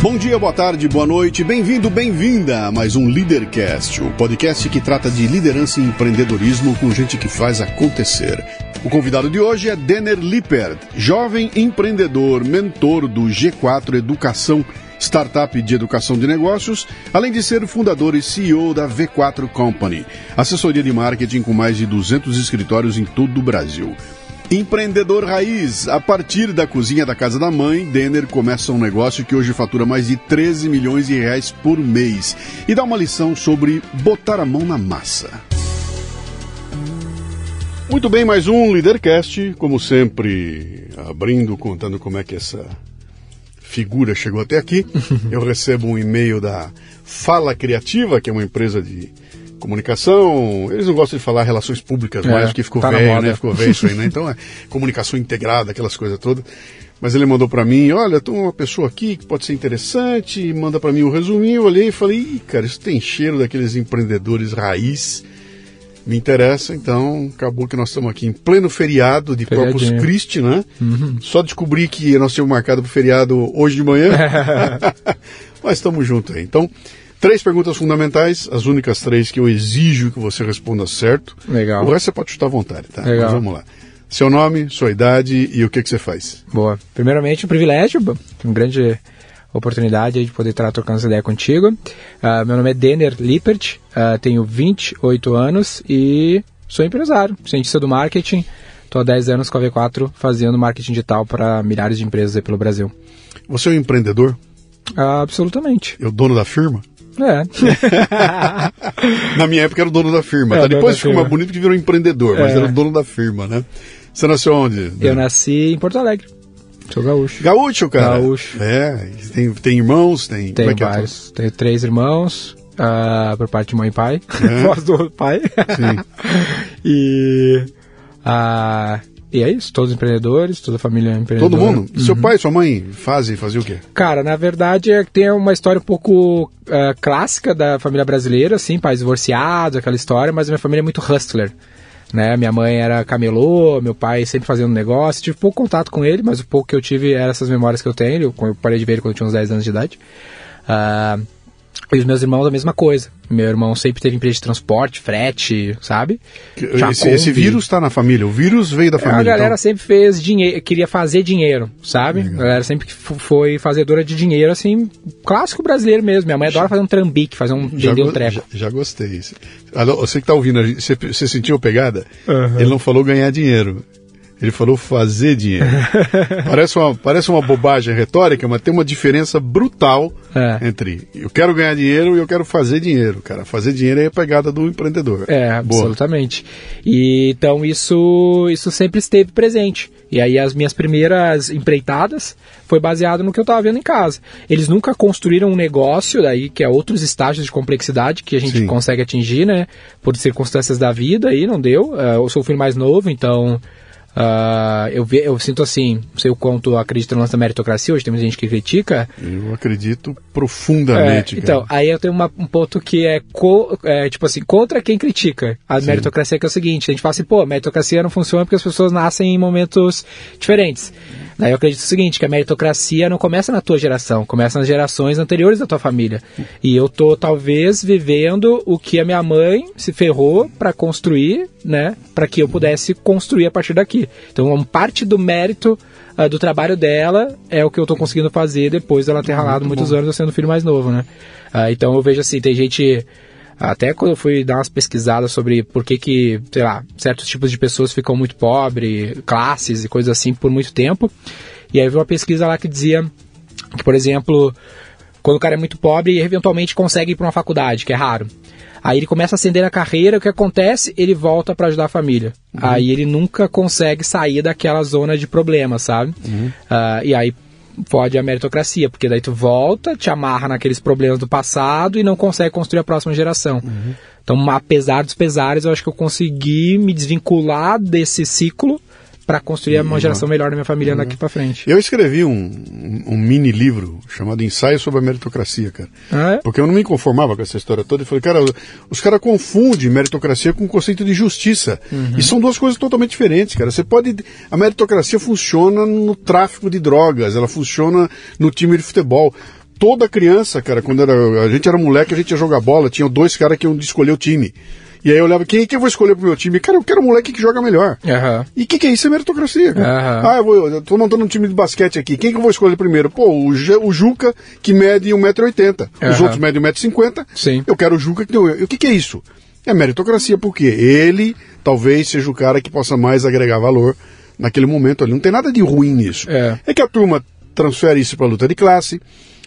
Bom dia, boa tarde, boa noite, bem-vindo, bem-vinda a mais um Leadercast, o podcast que trata de liderança e empreendedorismo com gente que faz acontecer. O convidado de hoje é Denner Lippert, jovem empreendedor, mentor do G4 Educação, startup de educação de negócios, além de ser fundador e CEO da V4 Company, assessoria de marketing com mais de 200 escritórios em todo o Brasil. Empreendedor raiz, a partir da cozinha da casa da mãe, Denner começa um negócio que hoje fatura mais de 13 milhões de reais por mês e dá uma lição sobre botar a mão na massa. Muito bem, mais um Leadercast, como sempre, abrindo, contando como é que essa figura chegou até aqui. Eu recebo um e-mail da Fala Criativa, que é uma empresa de comunicação, eles não gostam de falar relações públicas é, mais, que ficou tá velho, né? Ficou velho isso aí, né? Então é comunicação integrada, aquelas coisas todas. Mas ele mandou para mim, olha, tem uma pessoa aqui que pode ser interessante, manda para mim um resuminho, eu olhei e falei, Ih, cara, isso tem cheiro daqueles empreendedores raiz. Me interessa, então acabou que nós estamos aqui em pleno feriado de Corpus Christi, né? Uhum. Só descobri que nós tínhamos marcado para o feriado hoje de manhã. Mas estamos juntos aí. Então, Três perguntas fundamentais, as únicas três que eu exijo que você responda certo. Legal. O resto você pode chutar à vontade, tá? Legal. Mas vamos lá. Seu nome, sua idade e o que, que você faz. Boa. Primeiramente, um privilégio, uma grande oportunidade de poder estar trocando essa ideia contigo. Uh, meu nome é Denner Lippert, uh, tenho 28 anos e sou empresário, cientista do marketing. Estou há 10 anos com a V4 fazendo marketing digital para milhares de empresas pelo Brasil. Você é um empreendedor? Uh, absolutamente. É o dono da firma? É. Na minha época era o dono da firma. É, tá? Depois ficou mais bonito que virou empreendedor, mas é. era o dono da firma, né? Você nasceu onde? Eu nasci em Porto Alegre. Sou gaúcho. Gaúcho, cara? Gaúcho. É. Tem, tem irmãos? Tem, Tenho é, é vários. Tenho três irmãos, uh, por parte de mãe e pai. É. Voz do pai. Sim. e... Uh, e é isso, todos empreendedores, toda a família é empreendedora. Todo mundo? Uhum. Seu pai sua mãe fazem, faziam o quê? Cara, na verdade é, tem uma história um pouco uh, clássica da família brasileira, assim, pais divorciados, aquela história, mas a minha família é muito hustler. Né? Minha mãe era camelô, meu pai sempre fazendo negócio, tive pouco contato com ele, mas o pouco que eu tive eram essas memórias que eu tenho, eu parei de ver ele quando eu tinha uns 10 anos de idade. Uh, e os meus irmãos a mesma coisa. Meu irmão sempre teve empresa de transporte, frete, sabe? Esse, esse, vírus está na família, o vírus veio da família. A galera então... sempre fez dinheiro, queria fazer dinheiro, sabe? Legal. A galera sempre foi fazedora de dinheiro, assim, clássico brasileiro mesmo. Minha mãe adora fazer um trambique, fazer um vender um treco. Já, já, gostei. Você que está ouvindo, você, você sentiu a pegada? Uhum. Ele não falou ganhar dinheiro. Ele falou fazer dinheiro. parece, uma, parece uma bobagem retórica, mas tem uma diferença brutal é. entre eu quero ganhar dinheiro e eu quero fazer dinheiro, cara. Fazer dinheiro é a pegada do empreendedor. É, Boa. absolutamente. E, então isso, isso sempre esteve presente. E aí as minhas primeiras empreitadas foi baseado no que eu estava vendo em casa. Eles nunca construíram um negócio, daí que é outros estágios de complexidade que a gente Sim. consegue atingir, né? Por circunstâncias da vida aí, não deu. Uh, eu sou o filho mais novo, então Uh, eu, ve, eu sinto assim, não sei o quanto acredita no lance da meritocracia, hoje tem muita gente que critica. Eu acredito profundamente. É, então, aí eu tenho uma, um ponto que é, co, é, tipo assim, contra quem critica a Sim. meritocracia, que é o seguinte, a gente fala assim, pô, a meritocracia não funciona porque as pessoas nascem em momentos diferentes. Daí eu acredito o seguinte, que a meritocracia não começa na tua geração, começa nas gerações anteriores da tua família. E eu tô talvez vivendo o que a minha mãe se ferrou para construir, né, para que eu pudesse construir a partir daqui. Então, parte do mérito uh, do trabalho dela é o que eu tô conseguindo fazer depois dela ter ralado Muito muitos bom. anos eu sendo filho mais novo, né? Uh, então eu vejo assim, tem gente até quando eu fui dar umas pesquisadas sobre por que que, sei lá, certos tipos de pessoas ficam muito pobres, classes e coisas assim por muito tempo. E aí vi uma pesquisa lá que dizia que, por exemplo, quando o cara é muito pobre e eventualmente consegue ir para uma faculdade, que é raro. Aí ele começa a ascender a carreira, o que acontece? Ele volta para ajudar a família. Uhum. Aí ele nunca consegue sair daquela zona de problema, sabe? Uhum. Uh, e aí fode a meritocracia, porque daí tu volta, te amarra naqueles problemas do passado e não consegue construir a próxima geração. Uhum. Então, apesar dos pesares, eu acho que eu consegui me desvincular desse ciclo para construir uma geração melhor na minha família uhum. daqui para frente. Eu escrevi um, um, mini livro chamado Ensaio sobre a Meritocracia, cara. Ah, é? Porque eu não me conformava com essa história toda. E falei, cara, os caras confundem meritocracia com o conceito de justiça. Uhum. E são duas coisas totalmente diferentes, cara. Você pode. A meritocracia funciona no tráfico de drogas, ela funciona no time de futebol toda criança, cara, quando era, a gente era moleque, a gente ia jogar bola, tinha dois caras que iam escolher o time. E aí eu olhava, quem que eu vou escolher pro meu time? Cara, eu quero um moleque que joga melhor. Uhum. E o que, que é isso? É meritocracia. Uhum. Ah, eu, vou, eu tô montando um time de basquete aqui. Quem que eu vou escolher primeiro? Pô, o, o Juca, que mede 1,80m. Uhum. Os outros medem 1,50m. Sim. Eu quero o Juca que tem... E o que, que é isso? É meritocracia, porque ele talvez seja o cara que possa mais agregar valor naquele momento ali. Não tem nada de ruim nisso. É, é que a turma transfere isso para luta de classe,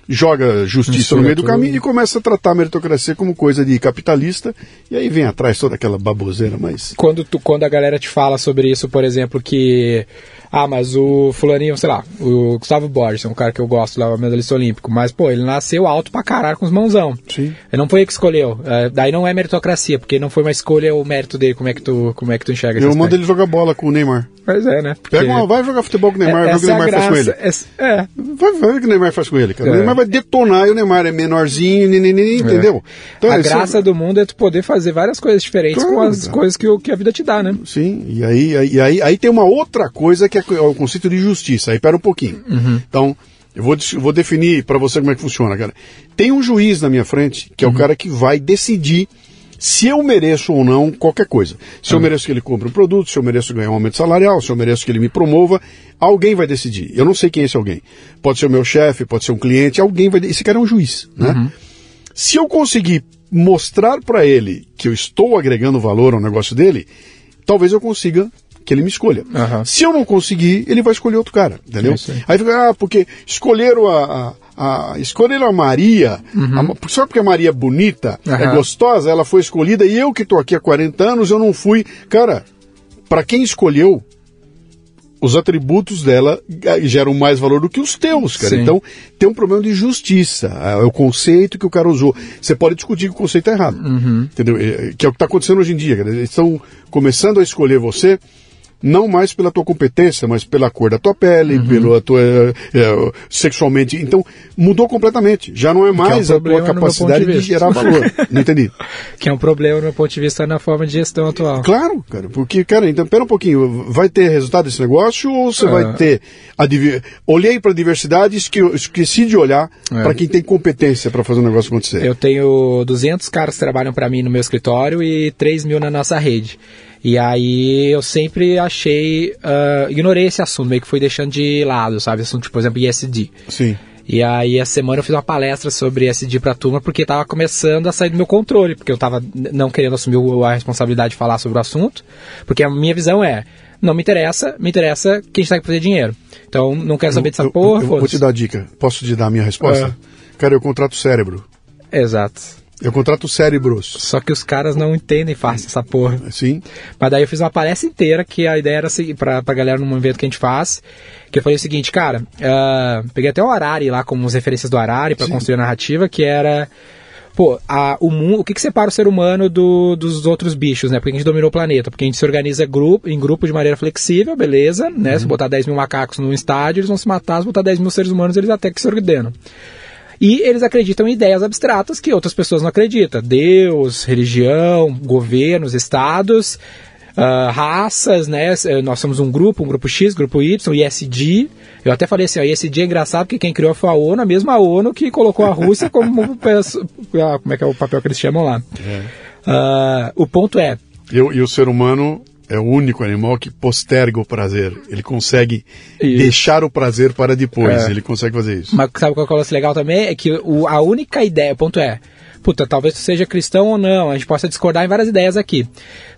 joga justiça no meio do caminho e começa a tratar a meritocracia como coisa de capitalista, e aí vem atrás toda aquela baboseira, mas... Quando, tu, quando a galera te fala sobre isso, por exemplo, que ah, mas o fulaninho, sei lá, o Gustavo Borges, é um cara que eu gosto lá, medalhista olímpico, mas, pô, ele nasceu alto pra caralho com os mãozão. Sim. Ele não foi ele que escolheu. É, daí não é meritocracia, porque não foi uma escolha o mérito dele, como é que tu, como é que tu enxerga Eu mando ele jogar bola com o Neymar. Pois é, né? Porque... Pega uma, vai jogar futebol com o Neymar, é, o que o Neymar graça, faz com ele. É, vai, vai ver o que o Neymar faz com ele, cara. É. O Neymar vai detonar e o Neymar é menorzinho, neném, entendeu? Então, a é, graça do mundo é tu poder fazer várias coisas diferentes claro, com as cara. coisas que, que a vida te dá, né? Sim, e aí, aí, aí, aí tem uma outra coisa que é o conceito de justiça. Aí pera um pouquinho. Uhum. Então, eu vou, vou definir para você como é que funciona, cara. Tem um juiz na minha frente, que é uhum. o cara que vai decidir se eu mereço ou não qualquer coisa. Se uhum. eu mereço que ele compre um produto, se eu mereço ganhar um aumento salarial, se eu mereço que ele me promova, alguém vai decidir. Eu não sei quem é esse alguém. Pode ser o meu chefe, pode ser um cliente, alguém vai. Esse cara é um juiz, né? Uhum. Se eu conseguir mostrar para ele que eu estou agregando valor ao negócio dele, talvez eu consiga que ele me escolha. Uhum. Se eu não conseguir, ele vai escolher outro cara, entendeu? É aí fica, ah, porque escolheram a, a, a escolheram a Maria, uhum. a, só porque a Maria é bonita, uhum. é gostosa, ela foi escolhida e eu que estou aqui há 40 anos, eu não fui. Cara, para quem escolheu, os atributos dela eh, geram mais valor do que os teus, cara. Sim. Então, tem um problema de justiça. É o conceito que o cara usou. Você pode discutir que o conceito é errado. Uhum. Entendeu? Eh, que é o que está acontecendo hoje em dia. Cara. Eles estão começando a escolher você não mais pela tua competência, mas pela cor da tua pele, uhum. pela tua é, sexualmente. Então mudou completamente. Já não é mais é um a tua capacidade de, de, gerar valor. não entendi. Que é um problema no meu ponto de vista na forma de gestão atual. Claro, cara, porque cara, então pera um pouquinho, vai ter resultado desse negócio ou você vai ah. ter a olhei para a diversidade e esqueci de olhar é. para quem tem competência para fazer o negócio acontecer. Eu tenho 200 caras que trabalham para mim no meu escritório e 3 mil na nossa rede. E aí eu sempre achei, uh, ignorei esse assunto, meio que fui deixando de lado, sabe? Assunto, tipo, por exemplo, ISD. Sim. E aí, a semana eu fiz uma palestra sobre SD pra turma, porque tava começando a sair do meu controle, porque eu tava não querendo assumir a responsabilidade de falar sobre o assunto, porque a minha visão é, não me interessa, me interessa quem está aqui fazer dinheiro. Então, não quero saber dessa eu, porra, eu, eu Vou te dar dica. Posso te dar a minha resposta? É. Cara, eu contrato cérebro. Exato. Eu contrato cérebros. Só que os caras não entendem fácil essa porra. Sim. Mas daí eu fiz uma palestra inteira que a ideia era seguir pra, pra galera num evento que a gente faz. Que eu falei o seguinte, cara, uh, peguei até o Arari lá como as referências do Arari para construir a narrativa, que era. Pô, a, o, mundo, o que, que separa o ser humano do, dos outros bichos, né? Porque a gente dominou o planeta. Porque a gente se organiza grupo, em grupo de maneira flexível, beleza, né? Uhum. Se botar 10 mil macacos num estádio, eles vão se matar. Se botar 10 mil seres humanos, eles até que se ordenam. E eles acreditam em ideias abstratas que outras pessoas não acreditam. Deus, religião, governos, estados, uh, raças, né? Nós somos um grupo, um grupo X, grupo Y, ISD. Eu até falei assim, ó, ISD é engraçado porque quem criou foi a ONU, a mesma ONU que colocou a Rússia como... Ah, como é que é o papel que eles chamam lá. É. Uh, o ponto é... E, e o ser humano é o único animal que posterga o prazer. Ele consegue isso. deixar o prazer para depois. É. Ele consegue fazer isso. Mas sabe qual é o lance legal também? É que o, a única ideia, o ponto é, puta, talvez tu seja cristão ou não, a gente possa discordar em várias ideias aqui.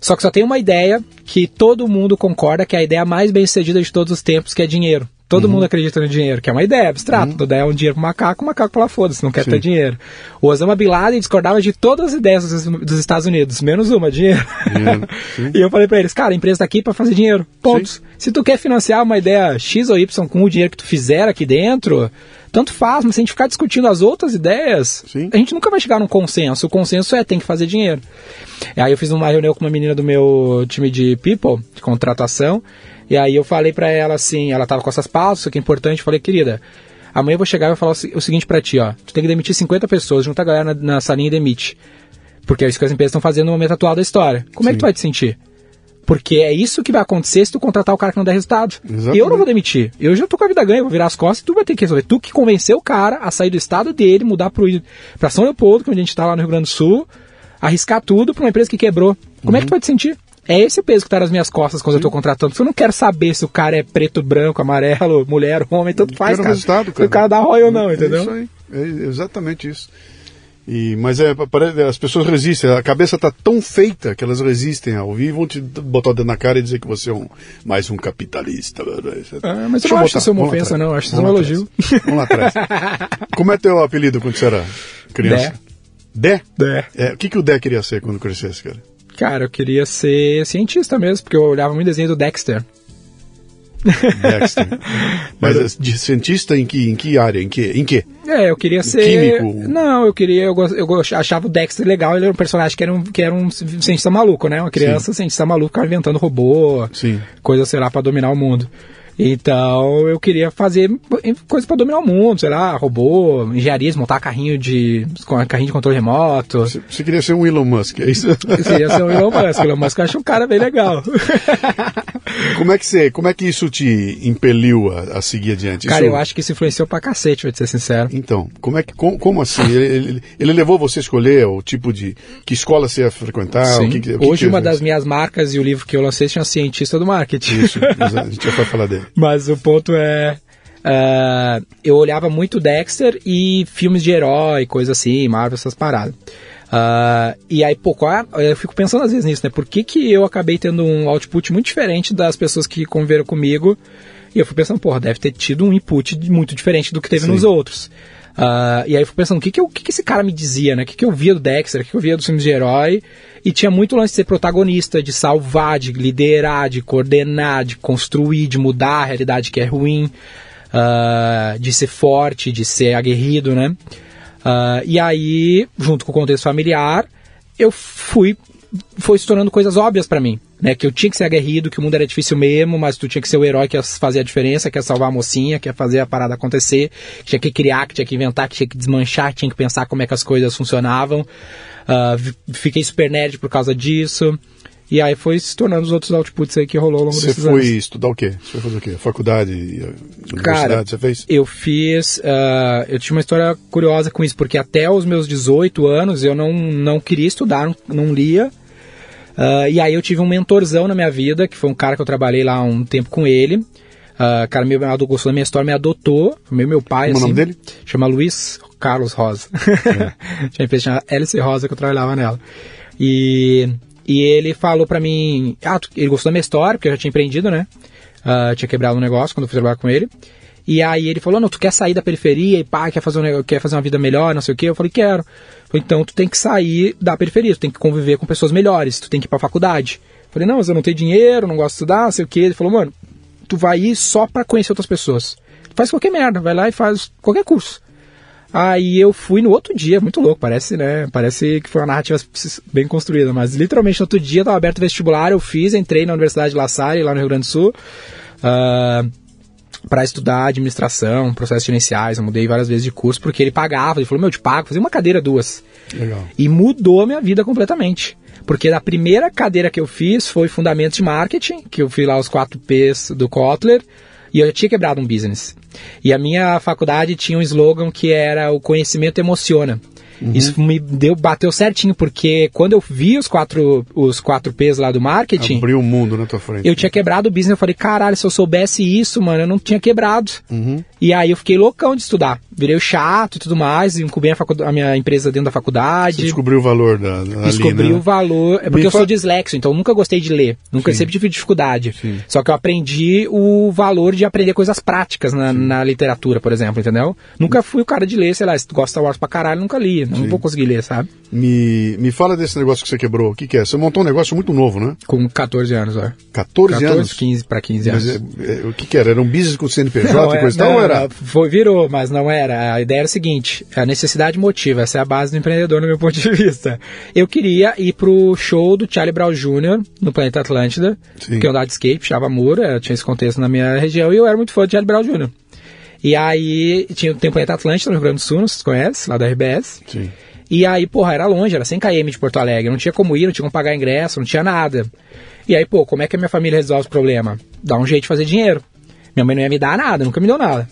Só que só tem uma ideia que todo mundo concorda que é a ideia mais bem sucedida de todos os tempos, que é dinheiro. Todo uhum. mundo acredita no dinheiro, que é uma ideia abstrata. Uhum. Toda é um dinheiro pro macaco, o macaco lá foda-se, não quer Sim. ter dinheiro. O Osama Bin Laden discordava de todas as ideias dos, dos Estados Unidos, menos uma, dinheiro. dinheiro. e eu falei para eles, cara, a empresa tá aqui para fazer dinheiro. Ponto. Sim. Se tu quer financiar uma ideia X ou Y com o dinheiro que tu fizer aqui dentro, tanto faz, mas se a gente ficar discutindo as outras ideias, Sim. a gente nunca vai chegar num consenso. O consenso é tem que fazer dinheiro. Aí eu fiz uma reunião com uma menina do meu time de people, de contratação, e aí eu falei para ela assim, ela tava com essas pausas, isso que é importante, eu falei, querida, amanhã eu vou chegar e vou falar o seguinte para ti, ó, tu tem que demitir 50 pessoas, junta a galera na, na salinha e demite. Porque é isso que as empresas estão fazendo no momento atual da história. Como Sim. é que tu vai te sentir? Porque é isso que vai acontecer se tu contratar o cara que não der resultado. Exatamente. Eu não vou demitir. Eu já tô com a vida ganha, vou virar as costas e tu vai ter que resolver. Tu que convenceu o cara a sair do estado dele, mudar pro, pra São Leopoldo, que é a gente tá lá no Rio Grande do Sul, arriscar tudo pra uma empresa que quebrou. Como uhum. é que tu vai te sentir? É esse o peso que tá nas minhas costas quando Sim. eu tô contratando. Porque eu não quero saber se o cara é preto, branco, amarelo, mulher, homem, tanto faz, cara. Resultado, cara. Se o cara dá ROI ou não, é entendeu? É isso aí. É exatamente isso. E, mas é, as pessoas resistem, a cabeça está tão feita que elas resistem a ouvir e vão te botar o dedo na cara e dizer que você é um, mais um capitalista. Ah, mas eu não acho isso uma ofensa, não, acho isso um elogio. Vamos lá atrás. Como é teu apelido quando você era criança? Dé. Dé? É, o que, que o Dé queria ser quando crescesse, cara? Cara, eu queria ser cientista mesmo, porque eu olhava muito desenho do Dexter. Dexter. Mas de cientista em que, em que área? Em que? Em que? É, eu queria ser. Químico? Não, eu queria. Eu, eu achava o Dexter legal, ele era um personagem que era um, que era um cientista maluco, né? Uma criança Sim. cientista maluco, inventando robô, Sim. coisa, sei lá, pra dominar o mundo. Então eu queria fazer coisas para dominar o mundo, sei lá, robô, engenharia, montar carrinho de carrinho de controle remoto. Você, você queria ser um Elon Musk, é isso? Eu queria ser um Elon Musk. Elon Musk eu acho um cara bem legal. Como é que você, como é que isso te impeliu a, a seguir adiante? Cara, isso... eu acho que isso influenciou pra cacete, vou te ser sincero. Então, como é que, como, como assim? ele, ele, ele, levou você a escolher o tipo de que escola você ia frequentar? Sim. Que, que Hoje que uma das minhas marcas e o livro que eu lancei chama Cientista do Marketing. Isso, a gente já vai falar dele. Mas o ponto é. Uh, eu olhava muito Dexter e filmes de herói, coisa assim, Marvel, essas paradas. Uh, e aí, pô, qual, é, eu fico pensando às vezes nisso, né? Por que, que eu acabei tendo um output muito diferente das pessoas que conviveram comigo? E eu fui pensando, porra, deve ter tido um input muito diferente do que teve Sim. nos outros. Uh, e aí eu fui pensando, o que que, eu, que que esse cara me dizia, né? O que que eu via do Dexter, o que, que eu via dos filmes de herói? E tinha muito lance de ser protagonista, de salvar, de liderar, de coordenar, de construir, de mudar a realidade que é ruim, uh, de ser forte, de ser aguerrido, né? Uh, e aí, junto com o contexto familiar, eu fui foi se tornando coisas óbvias para mim, né? Que eu tinha que ser aguerrido, que o mundo era difícil mesmo, mas tu tinha que ser o herói que ia fazer a diferença, que ia salvar a mocinha, que ia fazer a parada acontecer, que tinha que criar, que tinha que inventar, que tinha que desmanchar, que tinha que pensar como é que as coisas funcionavam. Uh, fiquei super nerd por causa disso. E aí foi se tornando os outros outputs aí que rolou ao longo você desses anos. Você foi estudar o quê? Você foi fazer o quê? Faculdade, universidade, Cara, você fez? eu fiz... Uh, eu tinha uma história curiosa com isso, porque até os meus 18 anos eu não, não queria estudar, não, não lia. Uh, e aí eu tive um mentorzão na minha vida, que foi um cara que eu trabalhei lá um tempo com ele. Uh, cara, meu gostou da minha história, me adotou, meio meu pai, Como é o assim. nome dele? Chama Luiz Carlos Rosa. Tinha uma empresa chamada LC Rosa que eu trabalhava nela. E, e ele falou pra mim, ah, ele gostou da minha história, porque eu já tinha empreendido, né? Ah, tinha quebrado um negócio quando eu fui trabalhar com ele. E aí ele falou, não, tu quer sair da periferia e pá, quer fazer, um, quer fazer uma vida melhor, não sei o quê. Eu falei, quero. Então tu tem que sair da periferia, tu tem que conviver com pessoas melhores, tu tem que ir pra faculdade. Eu falei, não, mas eu não tenho dinheiro, não gosto de estudar, sei o quê. Ele falou, mano, tu vai ir só pra conhecer outras pessoas. Faz qualquer merda, vai lá e faz qualquer curso. Aí eu fui no outro dia, muito louco, parece, né? Parece que foi uma narrativa bem construída, mas literalmente no outro dia tava aberto o vestibular, eu fiz, entrei na Universidade de La Salle, lá no Rio Grande do Sul, ah, para estudar administração, processos gerenciais, eu mudei várias vezes de curso, porque ele pagava, ele falou, meu, eu te pago, fazia uma cadeira, duas. Legal. E mudou a minha vida completamente. Porque a primeira cadeira que eu fiz foi Fundamentos de Marketing, que eu fiz lá os 4 P's do Kotler, e eu já tinha quebrado um business. E a minha faculdade tinha um slogan que era o conhecimento emociona. Isso me deu, bateu certinho, porque quando eu vi os quatro, os quatro P's lá do marketing, Abriu o mundo na tua frente. eu tinha quebrado o business, eu falei, caralho, se eu soubesse isso, mano, eu não tinha quebrado. E aí eu fiquei loucão de estudar. Virei o chato e tudo mais, incubei a, facu- a minha empresa dentro da faculdade. Você descobriu o valor da, da Descobri né? o valor. É porque Me eu fa- sou dislexo, então eu nunca gostei de ler. Nunca Sim. sempre tive dificuldade. Sim. Só que eu aprendi o valor de aprender coisas práticas na, na literatura, por exemplo, entendeu? Nunca fui o cara de ler, sei lá, se tu gosta de Star Wars pra caralho, nunca li. Não vou conseguir ler, sabe? Me, me fala desse negócio que você quebrou. O que, que é? Você montou um negócio muito novo, né? Com 14 anos, ó. 14, 14, anos. 15 pra 15 anos. Mas é- é- o que, que era? Era um business com CNPJ Não, e é- coisa e tal? não, ou era? foi, virou, mas não era. A ideia era o seguinte: a necessidade motiva, essa é a base do empreendedor, no meu ponto de vista. Eu queria ir pro show do Charlie Brown Jr. no Planeta Atlântida, Sim. que eu andava de skate, puxava muro, tinha esse contexto na minha região, e eu era muito fã do Charlie Brown Jr. E aí tinha, o Planeta Atlântida no Rio Grande do Sul, não sei se você conhece, lá da RBS. Sim. E aí, porra, era longe, era 100 km de Porto Alegre, não tinha como ir, não tinha como pagar ingresso, não tinha nada. E aí, pô, como é que a minha família resolve o problema? Dá um jeito de fazer dinheiro. Minha mãe não ia me dar nada, nunca me deu nada.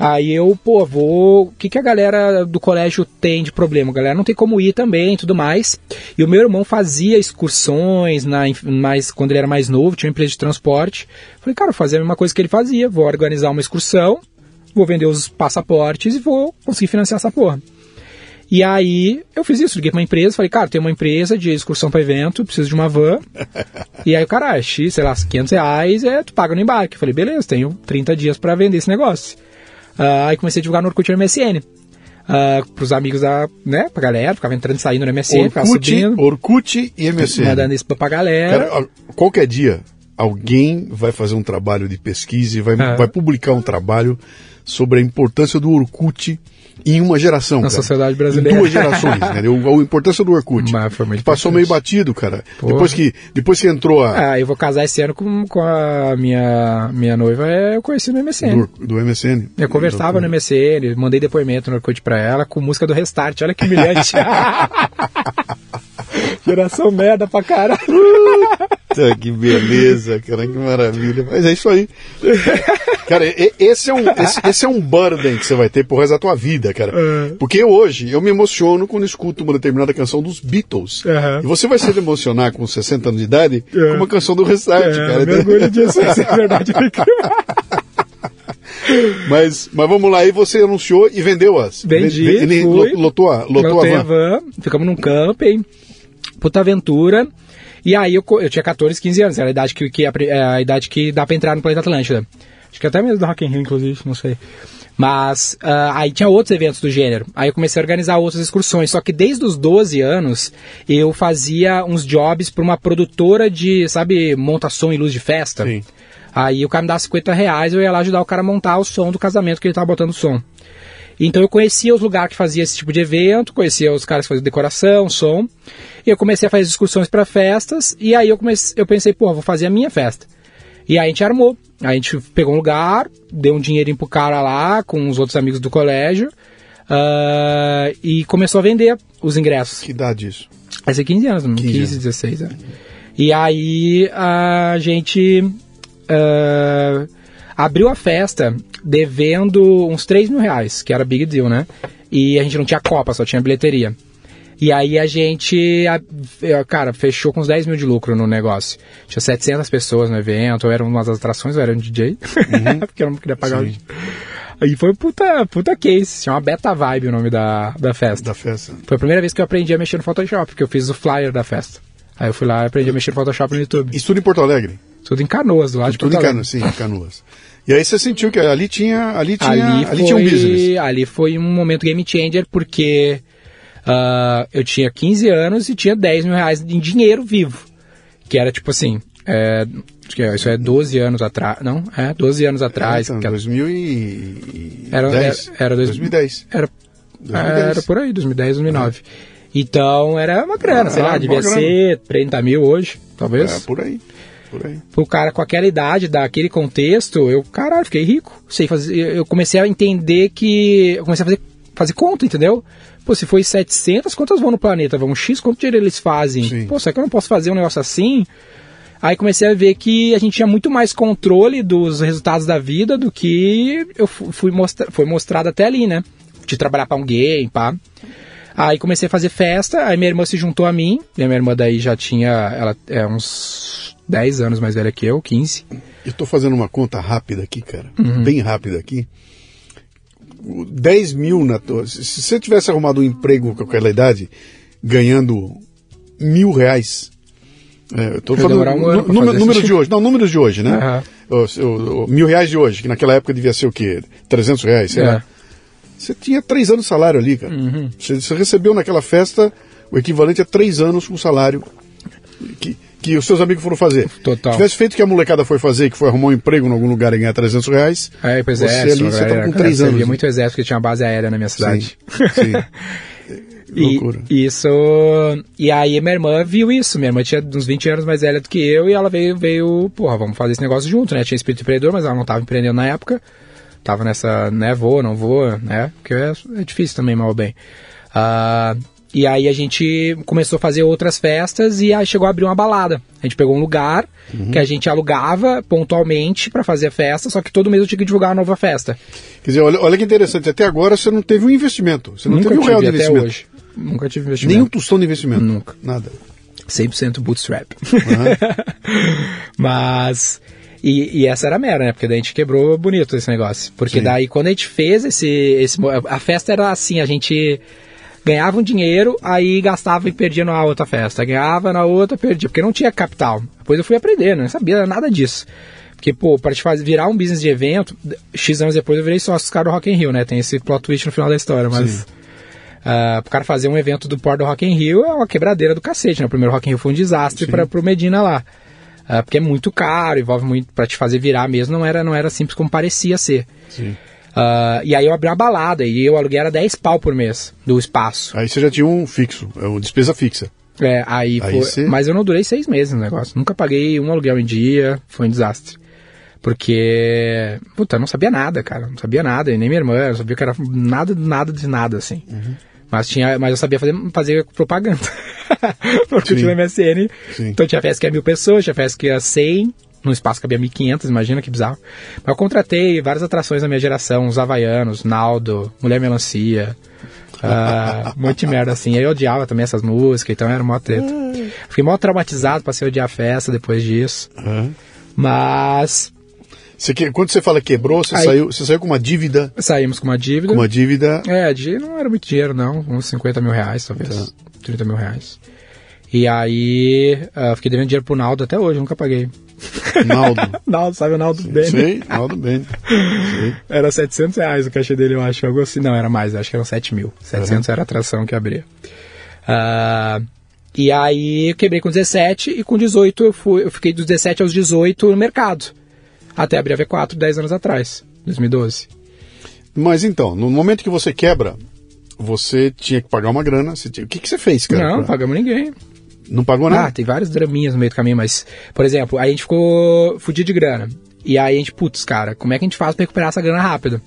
Aí eu, pô, vou. O que, que a galera do colégio tem de problema? A galera não tem como ir também e tudo mais. E o meu irmão fazia excursões, na, mais, quando ele era mais novo, tinha uma empresa de transporte. Falei, cara, vou fazer a mesma coisa que ele fazia, vou organizar uma excursão, vou vender os passaportes e vou conseguir financiar essa porra. E aí eu fiz isso, liguei pra uma empresa, falei, cara, tem uma empresa de excursão para evento, preciso de uma van. e aí o cara, ah, X, sei lá, 500 reais, é, tu paga no embarque. Eu falei, beleza, tenho 30 dias para vender esse negócio. Ah, aí comecei a divulgar no Orkut e no MSN. Uh, pros amigos da, né, pra galera, ficava entrando e saindo no MSN, ficava Orkut, subindo, Orkut e MSN. mandando isso pra galera. Cara, qualquer dia, alguém vai fazer um trabalho de pesquisa e vai, É. vai publicar um trabalho sobre a importância do Orkut em uma geração. Na cara. sociedade Em brasileira. duas gerações, né? O- A importância do Orkut. Mas foi muito Passou meio batido, cara. Porra. Depois que, depois que entrou a, Ah, eu vou casar esse ano com, com a minha, minha noiva, é, eu conheci no MSN. do, do MSN. Eu conversava no MSN, mandei depoimento no Orkut pra ela com música do Restart. Olha que humilhante. Geração merda pra caralho. Puta, que beleza, cara, que maravilha. Mas é isso aí. Cara, esse é um, esse, esse é um burden que você vai ter pro resto da tua vida, cara. É. Porque hoje eu me emociono quando escuto uma determinada canção dos Beatles. Aham. E você vai se emocionar com 60 anos de idade É. com uma canção do Restart, É, cara. me orgulho disso, isso é verdade. Mas, mas vamos lá, aí você anunciou e vendeu as. Vendi, fui. lo- lotou a, lotou a van. van, ficamos num camping, puta aventura. E aí eu, eu tinha 14, 15 anos, era a idade que, que a, é a idade que dá pra entrar no Planeta Atlântida. Acho que até mesmo do Rock in Rio, inclusive, não sei. Mas ah, aí tinha outros eventos do gênero. Aí eu comecei a organizar outras excursões. Só que desde os 12 anos eu fazia uns jobs pra uma produtora de, sabe, montação e luz de festa. Sim. Aí o cara me dava 50 reais, eu ia lá ajudar o cara a montar o som do casamento que ele tava botando o som. Então eu conhecia os lugares que fazia esse tipo de evento, conhecia os caras que faziam decoração, som. E eu comecei a fazer excursões para festas, e aí eu, comecei, eu pensei, pô, vou fazer a minha festa. E aí a gente armou. A gente pegou um lugar, deu um dinheirinho pro cara lá, com os outros amigos do colégio, ah, e começou a vender os ingressos. Que idade isso? Vai ser 15 anos, 15, 15 anos. 16 anos. E aí a gente ah, abriu a festa devendo uns 3 mil reais, que era big deal, né? E a gente não tinha copa, só tinha bilheteria. E aí a gente, cara, fechou com uns 10 mil de lucro no negócio. Tinha 700 pessoas no evento, eu era uma das atrações, eu era um DJ, porque eu não queria pagar o Sim. DJ. Aí foi puta, puta case, chama Beta Vibe o nome da, da festa. Da festa. Foi a primeira vez que eu aprendi a mexer no Photoshop, porque eu fiz o flyer da festa. Aí eu fui lá e aprendi a mexer no Photoshop no YouTube. Isso tudo em Porto Alegre? Tudo em Canoas, do lado de Tudo Porto em Alegre. Canoas, sim, em Canoas. E aí você sentiu que ali tinha, ali tinha, ali, ali, foi, tinha um business. ali foi um momento game changer porque ah, eu tinha 15 anos e tinha 10 mil reais em dinheiro vivo. Que era tipo assim, é, isso é 12 anos atrás, não? É, 12 anos atrás. Então, que era, 2010. Era- era- era dois- 2010. era, 2010. era por aí, 2010, 2009. Então era uma grana, sei Ah, lá, boa devia grana. ser 30 mil hoje, talvez. É, por aí. Pro cara com aquela idade, daquele contexto, eu, caralho, fiquei rico. Sei fazer, eu comecei a entender que. Eu comecei a fazer, fazer conta, entendeu? Pô, se foi 700, quantas vão no planeta? Vão X, quanto dinheiro eles fazem? Sim. Pô, será que eu não posso fazer um negócio assim? Aí comecei a ver que a gente tinha muito mais controle dos resultados da vida do que eu fu- fui mostra foi mostrado até ali, né? De trabalhar pra um game, pá. Aí comecei a fazer festa, aí minha irmã se juntou a mim, e a minha irmã daí já tinha, ela é uns 10 anos mais velha que eu, 15. Eu tô fazendo uma conta rápida aqui, cara. Uhum. Bem rápida aqui. O 10 mil na tua. Se você tivesse arrumado um emprego com aquela idade, ganhando mil reais. É, eu tô Ia falando um número, isso. de hoje. Não, números de hoje, né? Aham. O- o- o mil reais de hoje, que naquela época devia ser o quê? 300 reais, sei É. lá. Você tinha três anos de salário ali, cara. Uhum. Você, você recebeu naquela festa o equivalente a três anos com salário que, que os seus amigos foram fazer. Total. Se tivesse feito o que a molecada foi fazer, que foi arrumar um emprego em algum lugar e ganhar 300 reais, Aí, pois você é, ali, você tá com três anos. Havia muito exército que tinha uma base aérea na minha cidade. Sim. E Loucura. isso. E aí minha irmã viu isso. Minha irmã tinha uns 20 anos mais velha do que eu e ela veio, veio, porra, vamos fazer esse negócio junto, né? Tinha espírito empreendedor, mas ela não tava empreendendo na época. Tava nessa, né, vou, não vou, né? Porque é, é difícil também, mal ou bem. Ah, e aí a gente começou a fazer outras festas e aí chegou a abrir uma balada. A gente pegou um lugar Uhum. que a gente alugava pontualmente pra fazer a festa, só que todo mês eu tinha que divulgar uma nova festa. Quer dizer, olha, olha que interessante, até agora você não teve um investimento. Você não Nunca teve um real de até investimento. hoje. Nunca tive investimento. Nem um tostão de investimento. Nunca. Nada. 100% bootstrap. Mas. E, e essa era a mera, né? Porque daí a gente quebrou bonito esse negócio. Porque Sim. daí quando a gente fez esse, esse. A festa era assim: a gente ganhava um dinheiro, aí gastava e perdia na outra festa. Ganhava na outra, perdia. Porque não tinha capital. Depois eu fui aprender, não sabia nada disso. Porque, pô, pra te fazer, virar um business de evento, X anos depois eu virei sócio dos caras do Rock in Rio, né? Tem esse plot twist no final da história, mas. Sim. Uh, pro cara fazer um evento do Port do Rock in Rio é uma quebradeira do cacete, né? O primeiro Rock in Rio foi um desastre para pro Medina lá. Uh, porque é muito caro, envolve muito para te fazer virar mesmo, não era não era simples como parecia ser. Sim. Uh, e aí eu abri uma balada e eu aluguei era 10 pau por mês do espaço. Aí você já tinha um fixo, é uma despesa fixa. É, aí, Aí foi, mas eu não durei seis meses no negócio. Nunca paguei um aluguel em dia, foi um desastre. Porque, puta, eu não sabia nada, cara. Não sabia nada, e nem minha irmã, eu não sabia que era nada, nada de nada, assim. Uhum. Mas, tinha, mas eu sabia fazer, fazer propaganda. Porque eu tinha MSN. Sim. Então tinha festa que ia mil pessoas, tinha festa que ia 100, no espaço cabia 1.500, imagina que bizarro. Mas eu contratei várias atrações da minha geração, os Havaianos, Naldo, Mulher Melancia, ah, um monte de merda assim. Aí eu odiava também essas músicas, então era mó treta. Fiquei mó traumatizado, passei a odiar a festa depois disso. Aham. Mas Você quando você fala quebrou, você, Aí- saiu, você saiu com uma dívida, saímos com uma dívida. com uma dívida. É, de, não era muito dinheiro, não. Uns 50 mil reais, talvez. Tá. 30 mil reais. E aí, ah, fiquei devendo dinheiro pro Naldo até hoje, nunca paguei. Naldo. Naldo, sabe o Naldo bem? Sei, Naldo bem. Sei. Era 700 reais o cachê dele, eu acho. Algo assim. Não, era mais, acho que eram 7 mil. 700 era a atração que abria. Ah, e aí eu quebrei com 17 e com 18 eu, fui, eu fiquei dos 17 aos 18 no mercado. Até abrir a V4 10 anos atrás, 2012. Mas então, no momento que você quebra, você tinha que pagar uma grana. tinha- O que, que você fez, cara? não, não pra- pagamos ninguém. Não pagou Ah, nada? tem vários draminhas no meio do caminho, mas, por exemplo, aí a gente ficou fudido de grana. E aí a gente, putz, cara, como é que a gente faz pra recuperar essa grana rápido?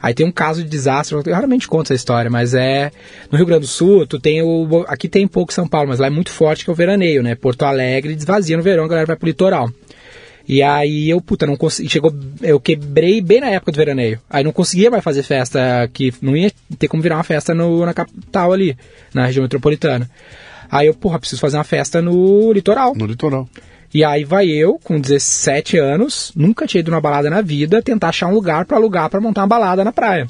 Aí tem um caso de desastre, eu raramente conto essa história, mas é. No Rio Grande do Sul, tu tem o. Aqui tem pouco São Paulo, mas lá é muito forte que é o veraneio, né? Porto Alegre desvazia no verão, a galera vai pro litoral. E aí eu, puta, não consegui. Chegou. Eu quebrei bem na época do veraneio. Aí não conseguia mais fazer festa, que não ia ter como virar uma festa no, na capital ali, na região metropolitana. Aí eu, porra, preciso fazer uma festa no litoral. No litoral. E aí vai eu, com 17 anos, nunca tinha ido numa balada na vida, tentar achar um lugar para alugar para montar uma balada na praia.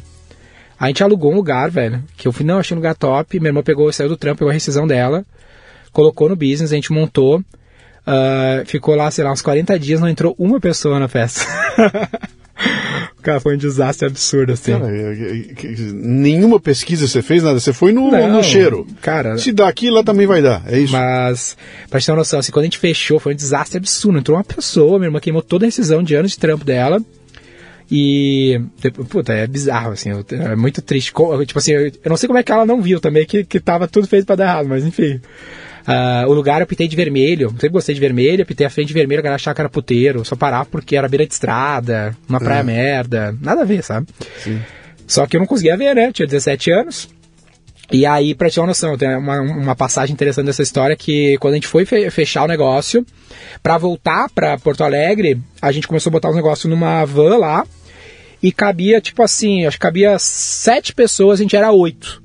A gente alugou um lugar, velho, que eu fui, não, achei um lugar top. Minha irmã pegou, saiu do trampo, pegou a rescisão dela, colocou no business, a gente montou. Uh, ficou lá, sei lá, uns 40 dias, não entrou uma pessoa na festa. Cara, foi um desastre absurdo, assim. Cara, nenhuma pesquisa você fez, nada. Você foi no, não, no cheiro. Cara. Se dá aqui, lá também vai dar. É isso. Mas, pra te ter uma noção, assim, quando a gente fechou, foi um desastre absurdo. Entrou uma pessoa, minha irmã queimou toda a rescisão de anos de trampo dela. E, puta, é bizarro, assim, é muito triste. Tipo assim, eu não sei como é que ela não viu também, que, que tava tudo feito pra dar errado, mas enfim. Uh, o lugar eu pitei de vermelho, sempre gostei de vermelho, pitei a frente de vermelho, a galera achava que era puteiro, só parava porque era beira de estrada, uma praia é. merda, nada a ver, sabe? Sim. Só que eu não conseguia ver, né? Eu tinha 17 anos. E aí, pra te ter uma noção, tem uma, uma passagem interessante dessa história que quando a gente foi fechar o negócio, para voltar para Porto Alegre, a gente começou a botar os negócios numa van lá e cabia, tipo assim, acho que cabia sete pessoas, a gente era oito.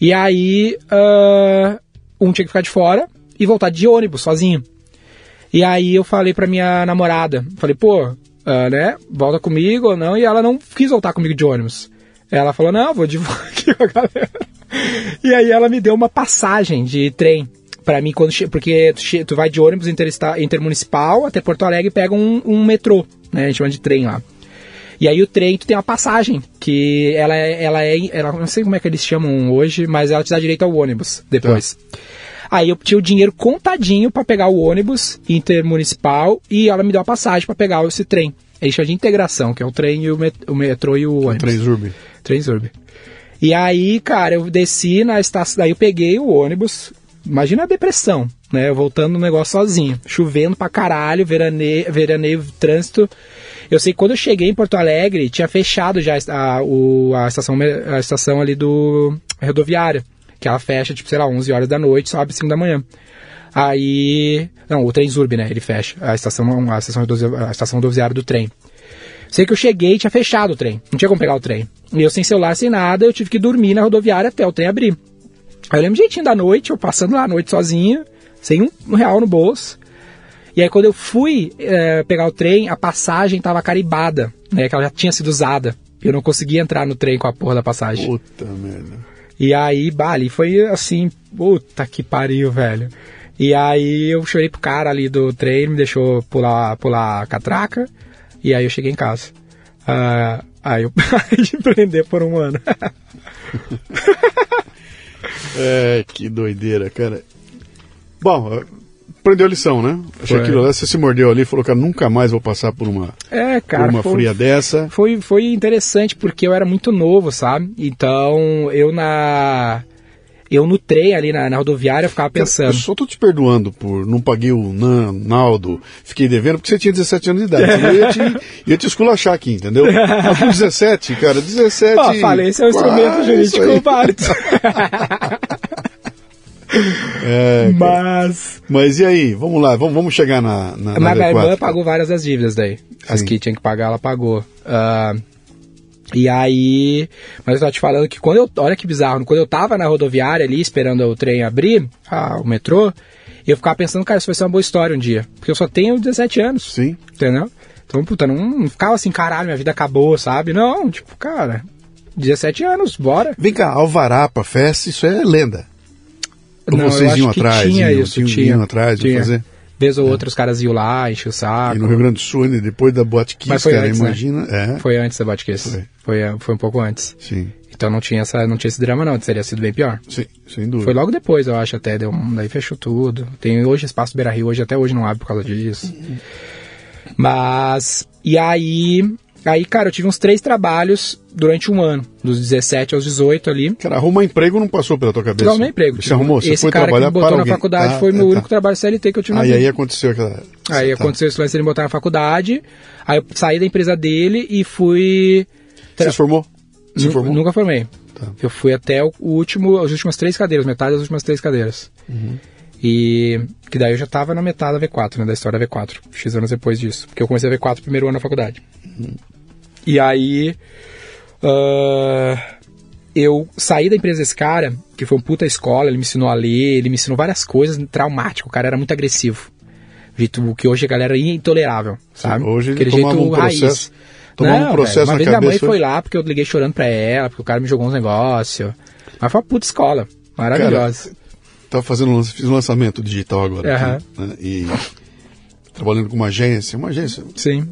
E aí, uh, um tinha que ficar de fora e voltar de ônibus sozinho. E aí eu falei pra minha namorada, falei, pô, uh, né, volta comigo ou não? E ela não quis voltar comigo de ônibus. Ela falou, não, vou de aqui com a galera. E aí ela me deu uma passagem de trem para mim quando porque tu, tu vai de ônibus intermunicipal até Porto Alegre e pega um, um metrô, né? A gente chama de trem lá. E aí o trem tu tem uma passagem que ela é, ela é, ela não sei como é que eles chamam hoje, mas ela te dá direito ao ônibus depois. Tá. Aí eu tinha o dinheiro contadinho para pegar o ônibus intermunicipal e ela me deu a passagem para pegar esse trem. Eles chamam de integração, que é o trem e o, met o metrô e o ônibus. Trem Zurb. E aí, cara, eu desci na estação, daí eu peguei o ônibus. Imagina a depressão, né? Eu voltando no negócio sozinho, chovendo pra caralho, veraneio, veraneio trânsito. Eu sei que quando eu cheguei em Porto Alegre, tinha fechado já a, a, a, estação, a estação ali do rodoviária que ela fecha, tipo, sei lá, 11 horas da noite, só abre 5 da manhã. Aí. Não, o trem Zurb, né? Ele fecha. A estação, a estação, a estação rodoviária do trem. Sei que eu cheguei e tinha fechado o trem. Não tinha como pegar o trem. E eu sem celular, sem nada, eu tive que dormir na rodoviária até o trem abrir. Aí eu lembro jeitinho da noite, eu passando lá à noite sozinho, sem um real no bolso. E aí quando eu fui é, pegar o trem, a passagem tava caribada, né? Que ela já tinha sido usada. Eu não conseguia entrar no trem com a porra da passagem. Puta merda. E aí, Bali, foi assim, puta que pariu, velho. E aí eu chorei pro cara ali do trem, me deixou pular, pular a catraca, e aí eu cheguei em casa. Uh, aí eu parei de prender por um ano. é, que doideira, cara. Bom, aprendeu a lição, né? Achei que você se mordeu ali e falou, cara, nunca mais vou passar por uma, é, cara, por uma foi, fria dessa. Foi, foi interessante porque eu era muito novo, sabe? Então eu na. Eu no trem ali na, na rodoviária ficava pensando. Eu só tô te perdoando por não paguei o Naldo, fiquei devendo, porque você tinha 17 anos de idade. Eu ia te, ia te esculachar aqui, entendeu? Mas com 17, cara, 17. Ó, falei, esse é o instrumento jurídico válido. É, mas. Mas e aí? Vamos lá, vamos, vamos chegar na. na, na minha irmã pagou várias das dívidas daí. Sim. As que tinha que pagar, ela pagou. Uh, e aí. Mas eu tava te falando que quando eu. Olha que bizarro, quando eu tava na rodoviária ali esperando o trem abrir, ah, o metrô, eu ficava pensando, cara, isso vai ser uma boa história um dia. Porque eu só tenho 17 anos. Sim. Entendeu? Então, puta, não, não ficava assim, caralho, minha vida acabou, sabe? Não, tipo, cara, 17 anos, bora. Vem cá, Alvará pra festa, isso é lenda. Ou não, vocês iam atrás? Tinha iam, isso, tinha. Iam atrás, tinha. fazer? Vez ou é. outra os caras iam lá, encher o saco. E no Rio Grande do Sul, depois da Boate Kiss, Mas foi cara, antes, né? imagina. Né? É. Foi antes da Boate Kiss. Foi. Foi, é, foi um pouco antes. Sim. Então não tinha, essa, não tinha esse drama não, teria sido bem pior. Sim, sem dúvida. Foi logo depois, eu acho, até, deu daí fechou tudo. Tem hoje espaço Beira Rio, hoje até hoje não abre por causa disso. Mas, e aí, Aí, cara, eu tive uns três trabalhos durante um ano, dos 17 aos 18 ali. Cara, arrumar emprego não passou pela tua cabeça? Não, arrumei emprego. Você tipo, arrumou? Você esse foi cara trabalhar que me botou na faculdade ah, foi o meu tá. único trabalho CLT que eu tive na vida. Aí aconteceu aquela... Aí tá. aconteceu isso lance ele me botar na faculdade, aí eu saí da empresa dele e fui... Você se formou? Se formou? Nunca formei. Tá. Eu fui até o último, as últimas três cadeiras, metade das últimas três cadeiras. Uhum. E que daí eu já tava na metade da V4, né, da história da V4, X anos depois disso. Porque eu comecei a V4 primeiro ano na faculdade. E aí. Uh, eu saí da empresa desse cara, que foi um puta escola, ele me ensinou a ler, ele me ensinou várias coisas traumático, o cara era muito agressivo. Jeito que hoje a galera é intolerável, sabe? Hoje Aquele jeito um raiz. processo, tomava um Não, processo velho, uma vez minha mãe cabeça foi hoje. lá porque eu liguei chorando pra ela, porque o cara me jogou uns negócios. Mas foi uma puta escola, maravilhosa. Tava fazendo um lança- fiz um lançamento digital agora. Aham. aqui, né? E trabalhando com uma agência, uma agência. Sim.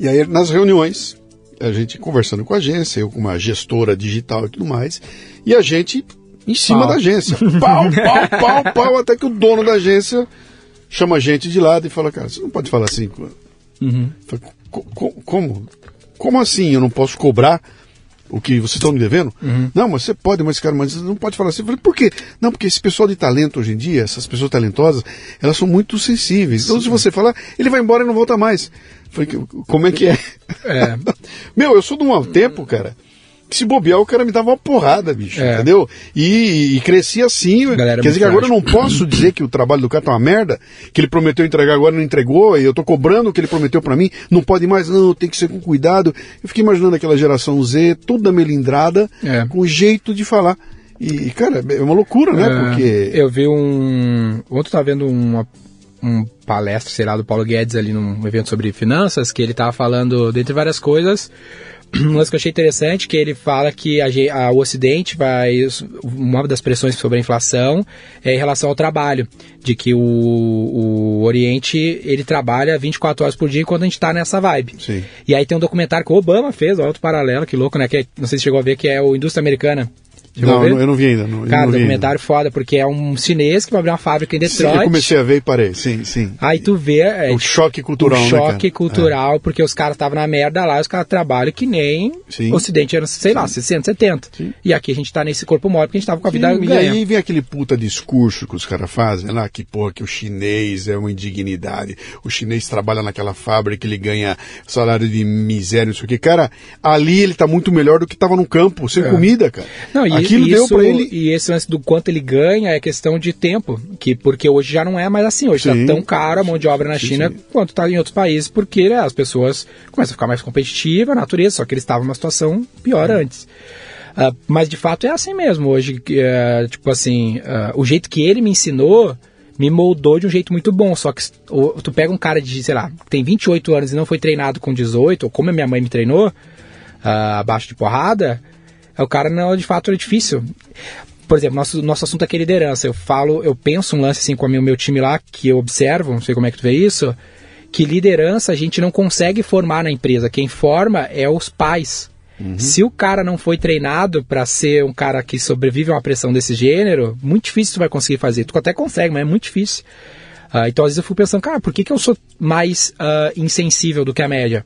E aí nas reuniões, a gente conversando com a agência, eu com uma gestora digital e tudo mais, e a gente em cima Pau. da agência. Pau, pau, pau, pau, até que o dono da agência chama a gente de lado e fala, cara, você não pode falar assim. Uhum. Eu falei, "Co- co- como? Como assim eu não posso cobrar o que vocês estão me devendo? Uhum. Não, mas você pode, mas cara, mas não pode falar assim. Eu falei, por quê? Não, porque esse pessoal de talento hoje em dia, essas pessoas talentosas, elas são muito sensíveis. Então, se você falar, ele vai embora e não volta mais. Eu falei, "Que- como é que é? É. Meu, eu sou de um tempo, cara. Se bobear, o cara me dava uma porrada, bicho, É. entendeu? E, e cresci assim. Galera Quer dizer que agora eu não posso dizer que o trabalho do cara tá uma merda, que ele prometeu entregar agora não entregou, e eu tô cobrando o que ele prometeu pra mim, não pode mais, não, tem que ser com cuidado. Eu fiquei imaginando aquela geração Z, toda melindrada, É. com jeito de falar. E, cara, é uma loucura, né? É, Porque. Eu vi um. Ontem eu tava vendo uma um palestra, sei lá, do Paulo Guedes ali num evento sobre finanças, que ele tava falando, dentre várias coisas, um lance que eu achei interessante, que ele fala que a, a- o Ocidente vai. Uma das pressões sobre a inflação é em relação ao trabalho. De que o, o Oriente ele trabalha 24 horas por dia enquanto a gente tá nessa vibe. Sim. E aí tem um documentário que o Obama fez, outro paralelo, que louco, né? Que é- não sei se chegou a ver, que é o Indústria Americana. Chegou Não, eu não- vi ainda. Não, Cara, não documentário foda, porque é um chinês que vai abrir uma fábrica em ainda. Sim, Detroit. eu comecei a ver e parei, sim, sim. Aí tu vê é, O choque cultural, o né, choque cara? cultural, porque os caras estavam na merda lá, os caras trabalham que nem Sim. o Ocidente era, sei lá, 60, 70. Sim. E aqui a gente tá nesse corpo mole porque a gente tava com a vida Sim, e aí vem aquele puta discurso que os caras fazem lá, que porra, que o chinês é uma indignidade. O chinês trabalha naquela fábrica, ele ganha salário de miséria, não sei o que. Cara, ali ele tá muito melhor do que tava no campo, sem comida, cara. Não, e Aquilo isso, deu pra ele. E esse lance do quanto ele ganha é questão de tempo. Que, porque hoje já não é mais assim. Hoje Sim. tá tão caro a mão de obra na Sim, China sim. quanto tá em outros países, porque né, as pessoas começam a ficar mais competitivas, a natureza, só que eles estavam numa situação pior antes. Ah, mas de fato é assim mesmo. Hoje, eh, tipo assim, ah, o jeito que ele me ensinou me moldou de um jeito muito bom. Só que tu pega um cara de, sei lá, tem 28 anos e não foi treinado com 18, ou como a minha mãe me treinou, ah, abaixo de porrada, é, o cara não, de fato, é difícil. Por exemplo, nosso, nosso assunto aqui é liderança. Eu falo, eu penso um lance assim com o meu, meu time lá, que eu observo, não sei como é que tu vê isso, que liderança a gente não consegue formar na empresa. Quem forma é os pais. Se o cara não foi treinado para ser um cara que sobrevive a uma pressão desse gênero, muito difícil tu vai conseguir fazer. Tu até consegue, mas é muito difícil. Ah, então, às vezes eu fico pensando, cara, por que, que eu sou mais ah, insensível do que a média?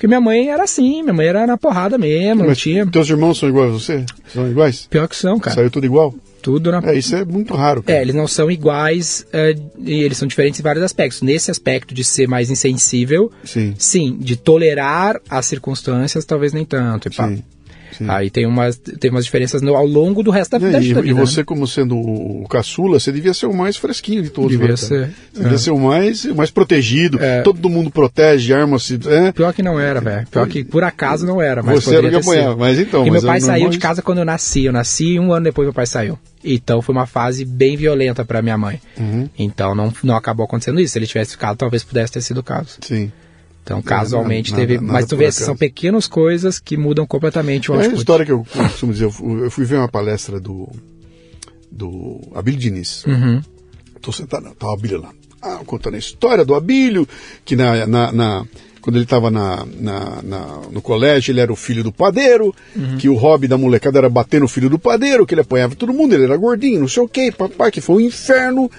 Porque minha mãe era assim, minha mãe era na porrada mesmo, não Mas tinha. teus irmãos são iguais a você? São iguais? Pior que são, cara. Saiu tudo igual? Tudo na. É, isso é muito raro, cara. É, eles não são iguais eh, e eles são diferentes em vários aspectos. Nesse aspecto de ser mais insensível, Sim. sim. De tolerar as circunstâncias, talvez nem tanto. E pá. Sim. Aí tem umas, tem umas diferenças no- ao longo do resto da, É, da, e, da e vida. né? você, como sendo o caçula, você devia ser o mais fresquinho de todos. Devia né, ser, Você devia é. ser o mais, o mais protegido. É. Todo mundo protege, arma-se. É. Pior que não era, velho. Pior que por acaso não era, mas Você era o que apanhava, mas então, E mas meu pai saiu normal de casa quando eu nasci. Eu nasci e um ano depois meu pai saiu. Então foi uma fase bem violenta pra minha mãe. Uhum. Então não, não acabou acontecendo isso. Se ele tivesse ficado, talvez pudesse ter sido o caso. Sim. Então, casualmente nada- teve. nada mas tu vê, são pequenas coisas que mudam completamente o É a output. história que eu costumo dizer. Eu fui, ver uma palestra do, do Abílio Diniz. Uhum. Tô sentado, tá o Abílio lá. Ah, contando a história do Abílio, que na, na, na- quando ele estava na, na- na- no colégio, ele era o filho do padeiro, que o hobby da molecada era bater no filho do padeiro, que ele apanhava todo mundo, ele era gordinho, não sei o que, papai, que foi um inferno,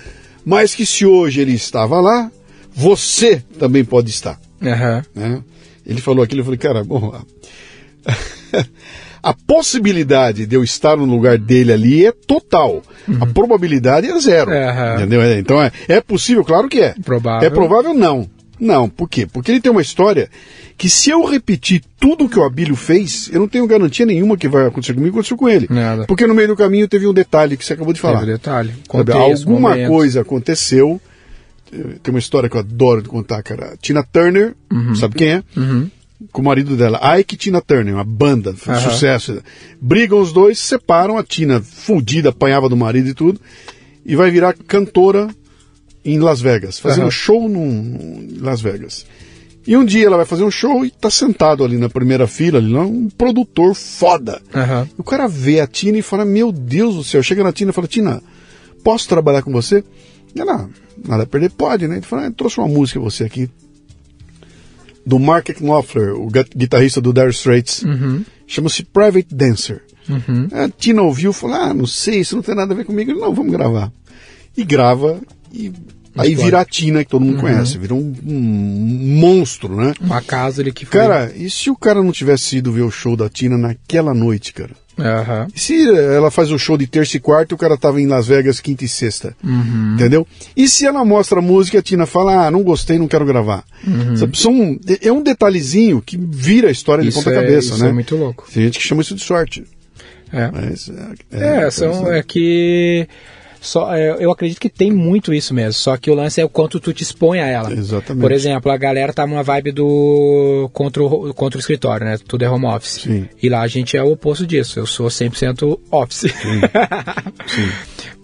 mas que se hoje ele estava lá, você também pode estar Aham. né? Ele falou aquilo, eu falei, cara, bom, a, possibilidade de eu estar no lugar dele ali é total. A probabilidade é zero. Aham. Entendeu? É, Então é, é possível, claro que é. Provável. É provável não. Não, por quê? Porque ele tem uma história que se eu repetir tudo que o Abílio fez, eu não tenho garantia nenhuma que vai acontecer comigo, aconteceu com ele. Nada. Porque no meio do caminho teve um detalhe que você acabou de falar. Teve detalhe. Sabe, Contexto, alguma coisa aconteceu. Tem uma história que eu adoro de contar, cara. Tina Turner, sabe quem é? Com o marido dela, Ike e Tina Turner, uma banda, foi um Aham. sucesso. Brigam os dois, se separam, a Tina fudida, apanhava do marido e tudo, e vai virar cantora em Las Vegas, fazendo Aham. show num, em Las Vegas. E um dia ela vai fazer um show e tá sentado ali na primeira fila, ali, lá, um produtor foda. Aham. O cara vê a Tina e fala: Meu Deus do céu. Chega na Tina e fala: Tina, posso trabalhar com você? Ela, nada a perder, pode, né? Ele fala: ah, trouxe uma música você aqui. Do Mark Knopfler, o gu- guitarrista do Dire Straits. Chama-se Private Dancer. A Tina ouviu e falou: Ah, não sei, isso não tem nada a ver comigo. Ele, não, vamos gravar. E grava, e aí vira a Tina, que todo mundo conhece. Vira um, um monstro, né? Um acaso ali que foi. Cara, e se o cara não tivesse ido ver o show da Tina naquela noite, cara? E se ela faz o show de terça e quarta o cara tava em Las Vegas quinta e sexta? Uhum. Entendeu? E se ela mostra a música a Tina fala, ah, não gostei, não quero gravar? Sabe, são, é um detalhezinho que vira a história de Uhum. Isso ponta é- cabeça, isso né? é muito louco. Tem gente que chama isso de sorte. É. Mas, É, são, é que. Só, é, eu acredito que tem muito isso mesmo. Só que o lance é o quanto tu te expõe a ela. Exatamente. Por exemplo, a galera tá numa vibe do. contra o, contra o escritório, né? Tudo é home office. Sim. E lá a gente é o oposto disso. Eu sou 100% office. Sim.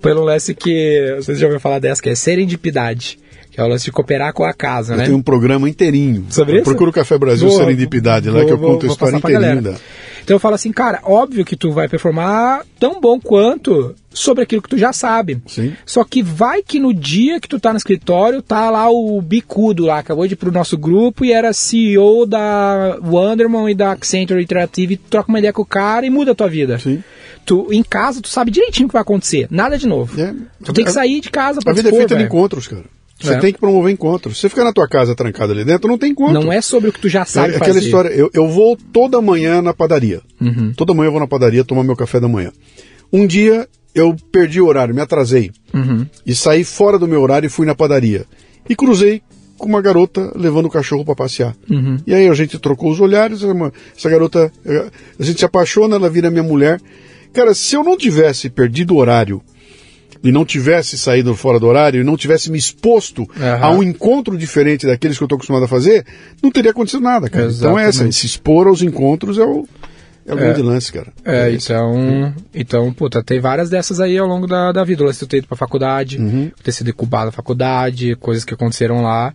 Pelo lance que. Vocês já ouviram falar dessa, que é serendipidade. Que é o lance de cooperar com a casa, Eu né? tenho um programa inteirinho. Sobre isso? Procura o Café Brasil Vou- Serendipidade, lá vou- que eu conto a história inteirinha. Então eu falo assim, cara, óbvio que tu vai performar tão bom quanto sobre aquilo que tu já sabe. Sim. Só que vai que no dia que tu tá no escritório, tá lá o bicudo lá, acabou de ir pro nosso grupo e era CEO da Wonderman e da Accenture Interactive, e tu troca uma ideia com o cara e muda a tua vida. Sim. Tu, em casa, tu sabe direitinho o que vai acontecer. Nada de novo. É. Tu tem que sair de casa pra A vida é feita de velho. encontros, cara. Você É. tem que promover encontros. Se você ficar na tua casa trancado ali dentro, não tem encontro. Não é sobre o que tu já sabe É aquela fazer. história, eu, eu vou toda manhã na padaria. Uhum. Toda manhã eu vou na padaria tomar meu café da manhã. Um dia eu perdi o horário, me atrasei. Uhum. E saí fora do meu horário e fui na padaria. E cruzei com uma garota levando o cachorro para passear. Uhum. E aí a gente trocou os olhares, essa garota, a gente se apaixona, ela vira minha mulher. Cara, se eu não tivesse perdido o horário e não tivesse saído fora do horário e não tivesse me exposto Aham. a um encontro diferente daqueles que eu estou acostumado a fazer, não teria acontecido nada, cara. Então é essa, Exatamente. se expor aos encontros é o, é o grande lance, cara. É, isso. então, então, puta, tem várias dessas aí ao longo da, da vida. O lance de tu ter ido pra faculdade, Uhum. ter sido incubado na faculdade, coisas que aconteceram lá.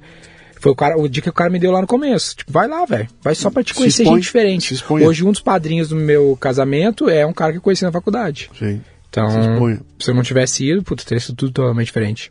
Foi o, cara, o dia que o cara me deu lá no começo. Tipo, vai lá, velho. Vai só pra te conhecer expõe, gente diferente. Hoje, um dos padrinhos do meu casamento é um cara que eu conheci na faculdade. Sim. Então, Se se eu não tivesse ido, puta, teria sido tudo totalmente diferente.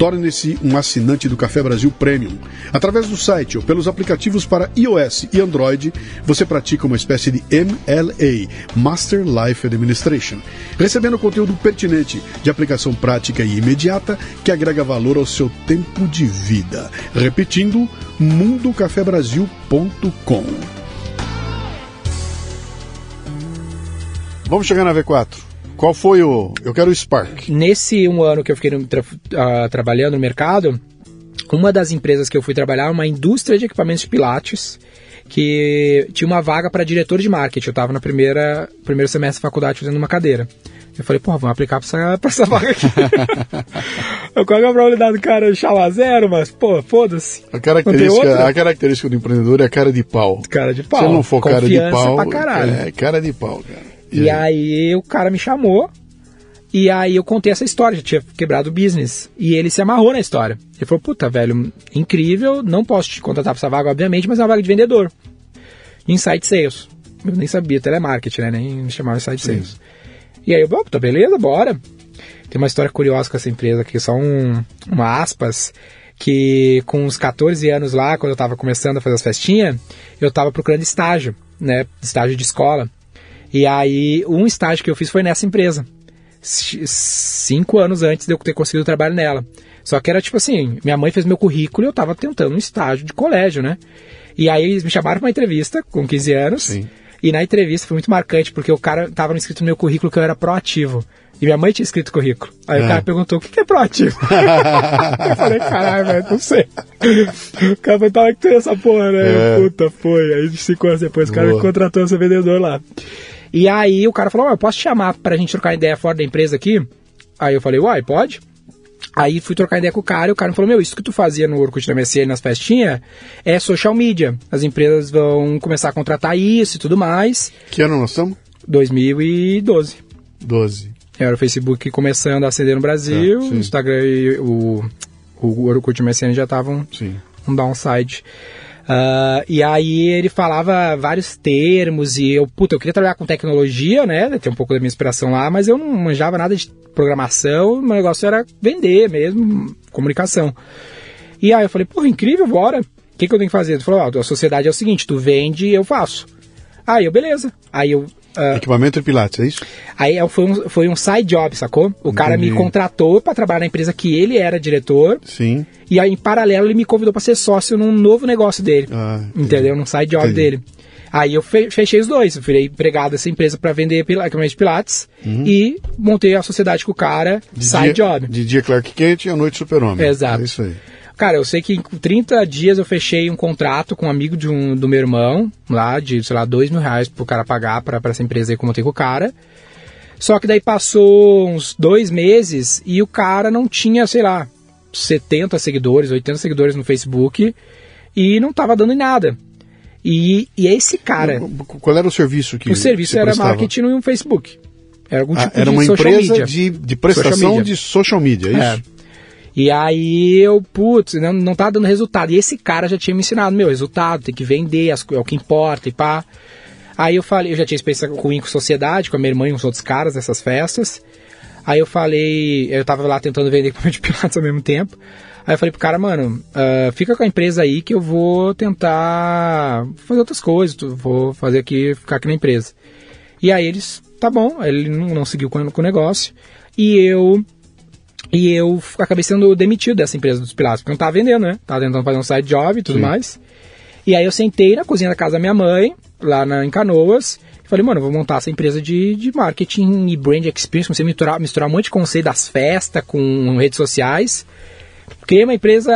Torne-se um assinante do Café Brasil Premium. Através do site ou pelos aplicativos para iOS e Android, você pratica uma espécie de MLA, Master Life Administration, recebendo conteúdo pertinente, de aplicação prática e imediata, que agrega valor ao seu tempo de vida. Repetindo, mundocafebrasil.com. Vamos chegar na V4. Qual foi o. Eu quero o Spark. Nesse um ano que eu fiquei no- tra- ah, trabalhando no mercado, uma das empresas que eu fui trabalhar é uma indústria de equipamentos de pilates que tinha uma vaga para diretor de marketing. Eu estava no primeira, primeiro semestre da faculdade fazendo uma cadeira. Eu falei, pô, vamos aplicar pra essa, pra essa vaga aqui. eu qual é a probabilidade do cara chamar zero, mas, pô, foda-se. A característica, a característica do empreendedor é a cara de pau. Cara de pau. Se não for cara de Confiança pau. pra caralho. É cara de pau, cara. E aí o cara me chamou e aí eu contei essa história, já tinha quebrado o business. E ele se amarrou na história. Ele falou, puta, velho, incrível, não posso te contratar pra essa vaga, obviamente, mas é uma vaga de vendedor. Inside Sales. Eu nem sabia, telemarketing, né? Nem me chamava Inside Sales. E aí eu, "Bom, puta, beleza, bora. Tem uma história curiosa com essa empresa aqui, só um, uma aspas, que com uns 14 anos lá, quando eu tava começando a fazer as festinhas, eu tava procurando estágio, né? Estágio de escola. E aí, um estágio que eu fiz foi nessa empresa. cinco anos antes de eu ter conseguido trabalho nela. Só que era tipo assim, minha mãe fez meu currículo e eu tava tentando um estágio de colégio, né? E aí eles me chamaram pra uma entrevista com 15 anos. Sim. E na entrevista foi muito marcante, porque o cara tava escrito no meu currículo que eu era proativo. E minha mãe tinha escrito currículo. Aí É. o cara perguntou, o que que é proativo? eu falei, caralho, velho, não sei. O cara falou, tava que tem essa porra, né? É. Puta, foi. Aí cinco anos depois o cara Boa. me contratou esse vendedor lá. E aí o cara falou, "Ó, eu posso te chamar pra gente trocar ideia fora da empresa aqui? Aí eu falei, uai, pode? Aí fui trocar ideia com o cara e o cara me falou, meu, isso que tu fazia no Orkut na MSN, nas festinhas, é social media. As empresas vão começar a contratar isso e tudo mais. Que ano nós estamos? 2012. 12. Era o Facebook começando a acender no Brasil, É, sim. o Instagram e o, o Orkut e o MSN já estavam um downside. Ah, e aí ele falava vários termos e eu, puta, eu queria trabalhar com tecnologia, né? Ter um pouco da minha inspiração lá, mas eu não manjava nada de programação, meu negócio era vender mesmo, comunicação. E aí eu falei, porra, incrível, bora. O que, que eu tenho que fazer? Ele falou, a sociedade é o seguinte, tu vende e eu faço. Aí eu, beleza. Aí eu. Ah, Equipamento e pilates, é isso? Aí é- foi um, foi um side job, sacou? O cara me contratou pra trabalhar na empresa que ele era diretor. Sim. E aí, em paralelo, ele me convidou pra ser sócio num novo negócio dele. Ah, entendeu? Num side job Entendi. dele. Aí eu fe- fechei os dois. Eu virei empregado dessa empresa pra vender equipamento de pilates. E montei a sociedade com o cara, Uhum. De side dia, job. De dia Clark Kent e à noite Super-Homem. Exato. É isso aí. Cara, eu sei que em 30 dias eu fechei um contrato com um amigo de um, do meu irmão, lá, de, sei lá, dois mil reais pro cara pagar pra, pra essa empresa aí que eu montei com o cara. Só que daí passou uns dois meses e o cara não tinha, sei lá, 70 seguidores, 80 seguidores no Facebook e não tava dando em nada. E, e esse cara, Qual era o serviço que o serviço era prestava? marketing no Facebook. Era algum Ah, tipo era de uma social empresa media. de, de Social prestação media. de social media, é É. E aí eu, putz, não, não tá dando resultado. E esse cara já tinha me ensinado, meu, resultado, tem que vender, as é o que importa e pá. Aí eu falei, eu já tinha experiência com com sociedade, com a minha irmã e uns outros caras nessas festas. Aí eu falei, eu tava lá tentando vender equipamento de pilates ao mesmo tempo. Aí eu falei pro cara, mano, ah, fica com a empresa aí que eu vou tentar fazer outras coisas, vou fazer aqui, ficar aqui na empresa. E aí eles, tá bom, ele não, não seguiu com, com o negócio. E eu e eu acabei sendo demitido dessa empresa dos pilates, porque eu não tava vendendo, né? Tava tentando fazer um side job e tudo Sim. mais. E aí eu sentei na cozinha da casa da minha mãe, lá na, em Canoas, e falei, mano, eu vou montar essa empresa de, de marketing e brand experience, comecei a misturar, misturar um monte de conceito das festas com redes sociais. Criei uma empresa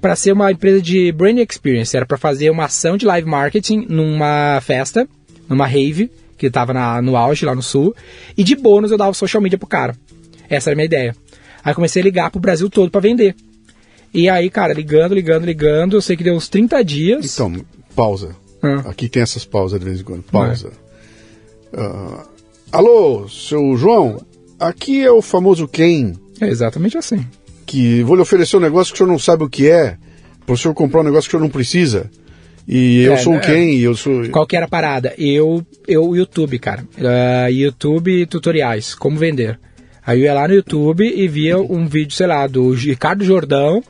para ser uma empresa de brand experience, era para fazer uma ação de live marketing numa festa, numa rave, que tava na- no auge lá no sul, e de bônus eu dava social media pro cara. Essa era a minha ideia. Aí comecei a ligar pro Brasil todo para vender. E aí, cara, ligando, ligando, ligando, eu sei que deu uns 30 dias. Então, pausa. Ah. Aqui tem essas pausas de vez em quando. Pausa. Ah, alô, seu João? Aqui é o famoso Ken, É exatamente assim. que vou lhe oferecer um negócio que o senhor não sabe o que é, para o senhor comprar um negócio que o senhor não precisa. E eu É, sou o né? Ken, e eu sou. Qual que era a parada? Eu, eu YouTube, cara. Ah, YouTube tutoriais, como vender. Aí eu ia lá no YouTube e via um vídeo, sei lá, do Ricardo Jordão,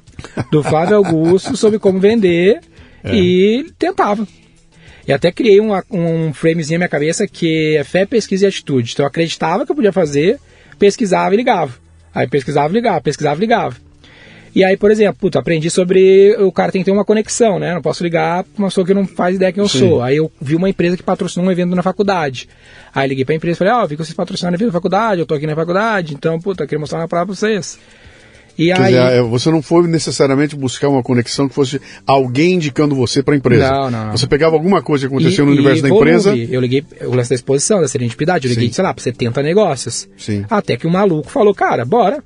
do Flávio Augusto, sobre como vender e tentava. E até criei um, um framezinho na minha cabeça que é fé, pesquisa e atitude. Então eu acreditava que eu podia fazer, pesquisava e ligava. Aí pesquisava e ligava, pesquisava e ligava. E aí, por exemplo, puta, aprendi sobre o cara tem que ter uma conexão, né? Não posso ligar pra uma pessoa que não faz ideia quem eu Sim. sou. Aí eu vi uma empresa que patrocinou um evento na faculdade. Aí liguei pra empresa e falei, ó, vi que vocês patrocinaram evento na faculdade, eu tô aqui na faculdade, então, puta, queria mostrar uma palavra pra vocês. E Quer aí. dizer, é, você não foi necessariamente buscar uma conexão que fosse alguém indicando você para a empresa. Não, não. Você pegava alguma coisa que aconteceu e- no universo da volume. empresa. Eu liguei o lance da exposição, da serendipidade, eu liguei, Sim. sei lá, pra 70 negócios. Sim. Até que o maluco falou, cara, bora.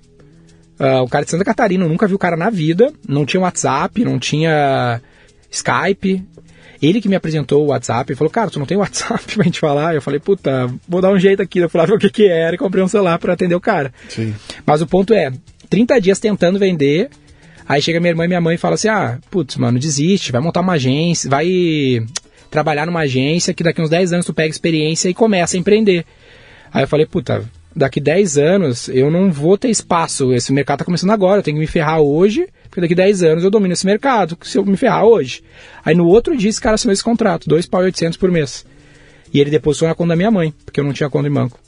Ah, o cara de Santa Catarina, eu nunca vi o cara na vida, não tinha WhatsApp, não tinha Skype. Ele que me apresentou o WhatsApp e falou, cara, tu não tem WhatsApp pra gente falar? Eu falei, puta, vou dar um jeito aqui. Eu falava o que que era e comprei um celular pra atender o cara. Sim. Mas o ponto é, 30 dias tentando vender, aí chega minha irmã e minha mãe e fala assim, ah, putz, mano, desiste, vai montar uma agência, vai trabalhar numa agência que daqui uns 10 anos tu pega experiência e começa a empreender. Aí eu falei, puta, daqui 10 anos eu não vou ter espaço, esse mercado tá começando agora, eu tenho que me ferrar hoje, porque daqui 10 anos eu domino esse mercado, se eu me ferrar hoje. Aí no outro dia esse cara assinou esse contrato, 2 pau 800 por mês. E ele depositou na conta da minha mãe, porque eu não tinha conta em banco.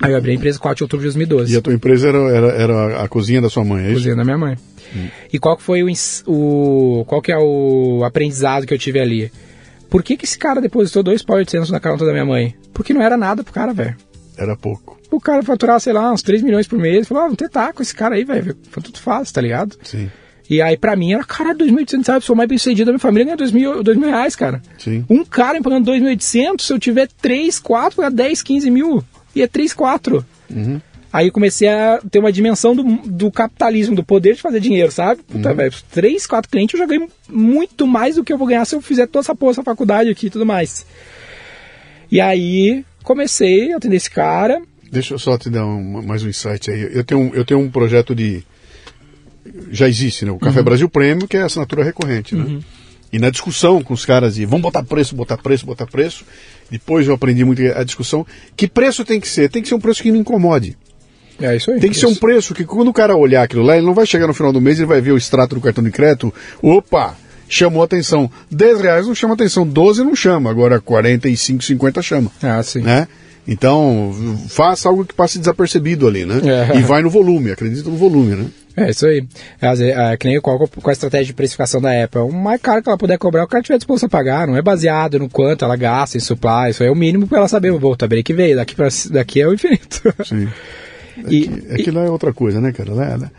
Aí eu abri a empresa 4 de outubro de 2012. E a tua empresa era, era, era a cozinha da sua mãe, é isso? Cozinha da minha mãe. Hum. E qual que foi o, o, qual que é o aprendizado que eu tive ali? Por que, que esse cara depositou dois pau 800 na conta da minha mãe? Porque não era nada pro cara, velho. Era pouco. O cara faturar, sei lá, uns 3 milhões por mês. Falou, ah, vou tentar com esse cara aí, velho. Foi tudo fácil, tá ligado? Sim. E aí, pra mim, era, cara, 2.800 reais, sou mais bem sucedido da minha família, ganha 2.000, 2 mil reais, cara. Sim. Um cara me pagando 2.800, se eu tiver 3, 4, pagar 10, 15 mil. E é 3, 4. Uhum. Aí comecei a ter uma dimensão do, do capitalismo, do poder de fazer dinheiro, sabe? Puta, Uhum. velho, 3, 4 clientes eu já ganhei muito mais do que eu vou ganhar se eu fizer toda essa porra, essa faculdade aqui e tudo mais. E aí comecei a atender esse cara. Deixa eu só te dar um- mais um insight aí. Eu tenho, um- eu tenho um projeto de. Já existe, né? O Café Brasil Prêmio, que é assinatura recorrente, né? E na discussão com os caras de vamos botar preço, botar preço, botar preço. Depois eu aprendi muito a discussão. Que preço tem que ser? Tem que ser um preço que não incomode. É isso aí. Tem que ser um preço que quando o cara olhar aquilo lá, ele não vai chegar no final do mês e vai ver o extrato do cartão de crédito. Opa! Chamou atenção. 10 reais não chama atenção, 12 não chama. Agora 45, 50 chama. Ah, sim. Né? Então, faça algo que passe desapercebido ali, né? É. E vai no volume, acredita no volume, né? É isso aí. É, é, que nem qual com a estratégia de precificação da Apple. O mais caro que ela puder cobrar, o cara tiver disposto a pagar. Não é baseado no quanto ela gasta em supply. Isso é o mínimo para ela saber. Vou saber que veio. Daqui, pra, daqui é o infinito. Sim. E- é que lá é outra coisa, né, cara? Lá, lá-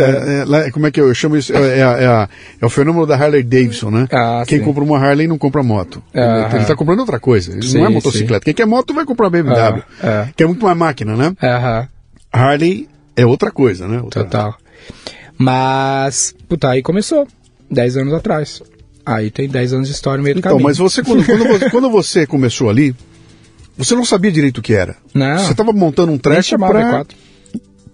é, é, como é que eu chamo isso? É, é é é o fenômeno da Harley Davidson, né? Ah, Quem sim. compra uma Harley não compra moto. Ah, ele está comprando outra coisa. Ele Sim, não é motocicleta. Quem quer moto vai comprar BMW. Ah, é. Que é muito mais máquina, né? Aham. Harley é outra coisa, né? Outra- Total. Mas, puta, aí começou. 10 anos atrás. Aí tem 10 anos de história no meio do Então, caminho. mas você quando, quando você quando você começou ali, você não sabia direito o que era. Não. Você estava montando um trecho para V4.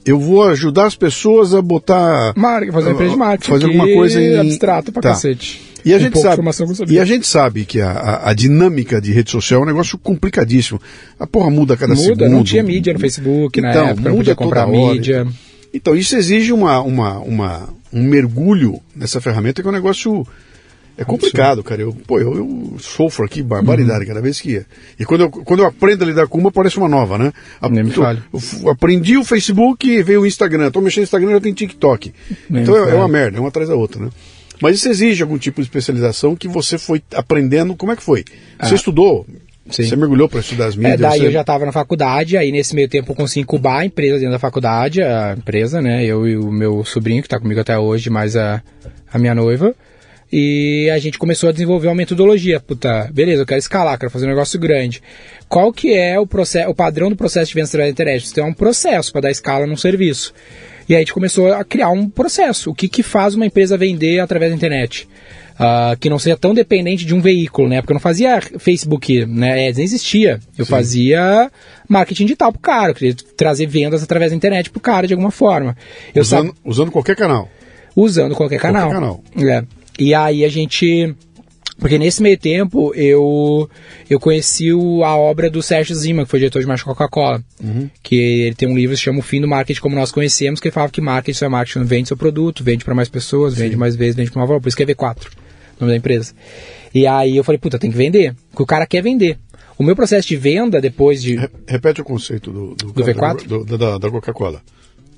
Eu vou ajudar as pessoas a botar Mar... Fazer uma empresa de marketing. fazer alguma coisa em abstrata pra Tá. cacete. E a Um gente sabe, e a gente sabe que a, a, a dinâmica de rede social é um negócio complicadíssimo. A porra muda a cada Muda, segundo. não tinha mídia no Facebook na Então, época, não muda comprar toda hora. mídia. Então isso exige uma, uma, uma, um mergulho nessa ferramenta que é um negócio é complicado, cara. Eu, pô, eu, eu sofro aqui barbaridade cada vez que. E quando eu, quando eu aprendo a lidar com uma, parece uma nova, né? A- Nem me eu- fale. aprendi o Facebook, veio o Instagram. Tô mexendo no Instagram, já tem TikTok. Nem então é, é uma merda, é uma atrás da outra, né? Mas isso exige algum tipo de especialização que você foi aprendendo. Como é que foi? Você estudou? Ah. Sim. Você mergulhou para estudar as É, mídias? daí você- eu já estava na faculdade, aí nesse meio tempo eu consegui incubar a empresa dentro da faculdade, a empresa, né? Eu e o meu sobrinho, que está comigo até hoje, mais a, a minha noiva. E a gente começou a desenvolver uma metodologia. Puta, beleza, eu quero escalar, quero fazer um negócio grande. Qual que é o, processo, o padrão do processo de venda através da internet? Você tem um processo para dar escala num serviço. E aí a gente começou a criar um processo. O que, que faz uma empresa vender através da internet? Ah, que não seja tão dependente de um veículo, né? Porque eu não fazia Facebook, né? Ads nem existia. Eu fazia marketing digital pro cara, eu queria trazer vendas através da internet pro cara de alguma forma. Eu usando, sab- usando qualquer canal. usando qualquer canal. canal. É. E aí a gente. Porque nesse meio tempo eu eu conheci o- a obra do Sérgio Zima, que foi diretor de marketing Coca-Cola. Que ele tem um livro que se chama O Fim do Marketing Como Nós Conhecemos, que ele falava que marketing só é marketing, vende seu produto, vende para mais pessoas, vende mais vezes, vende para maior valor. Por isso que é V4, o nome da empresa. E aí eu falei, puta, tem que vender. Porque o cara quer vender. O meu processo de venda, depois de. Re- Repete o conceito do, do, Do V4? do- do- da, da Coca-Cola.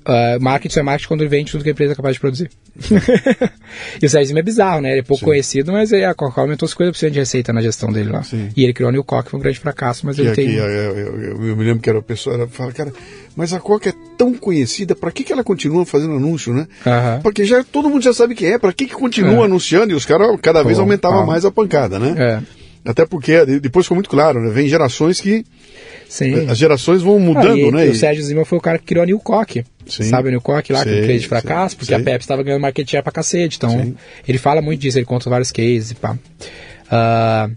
Uh, marketing é marketing quando ele vende tudo que a empresa é capaz de produzir. e o Sérgio é bizarro, né? Ele é pouco Sim. conhecido, mas a Coca-Cola aumentou 50% de receita na gestão dele lá. Sim. E ele criou a New Coke, foi um grande fracasso, mas Que ele aqui, tem... eu, eu- eu- eu me lembro que era a pessoa, ela fala, cara, mas a Coca é tão conhecida, pra que, que ela continua fazendo anúncio, né? Aham. Porque já todo mundo já sabe que é, pra que, que continua É. anunciando? E os caras cada vez aumentavam mais a pancada, né? É, Até porque de- depois ficou muito claro, né? Vem gerações que. sim. As gerações vão mudando, Ah, né? O Sérgio Zima foi o cara que criou a New Coke. Sim. Sabe a New Coke lá, que Sei, um case de fracasso, porque sei. a Pepsi estava ganhando market share pra cacete. Então, Sim. ele fala muito disso, ele conta vários cases e pá. Ah,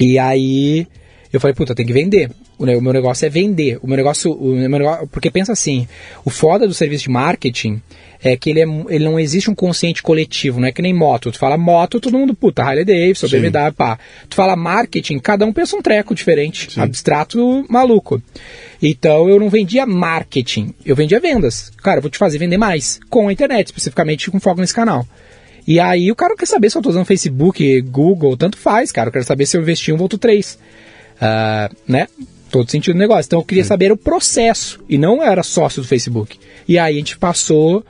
e aí, eu falei, puta, tem que vender. O, meu negócio é vender. O meu negócio, o meu negócio. Porque pensa assim, o foda do serviço de marketing é que ele, é, ele não existe um consciente coletivo, não é que nem moto. Tu fala moto, todo mundo, puta, Harley Davidson, Sim. BMW, pá. Tu fala marketing, cada um pensa um treco diferente, Sim. abstrato, maluco. Então eu não vendia marketing, eu vendia vendas. Cara, eu vou te fazer vender mais, com a internet, especificamente com foco nesse canal. E aí o cara quer saber se eu tô usando Facebook, Google, tanto faz, cara. Eu quero saber se eu investi um, volto três. Ah, né? Todo sentido do negócio. Então eu queria saber o processo e não era sócio do Facebook. E aí a gente passou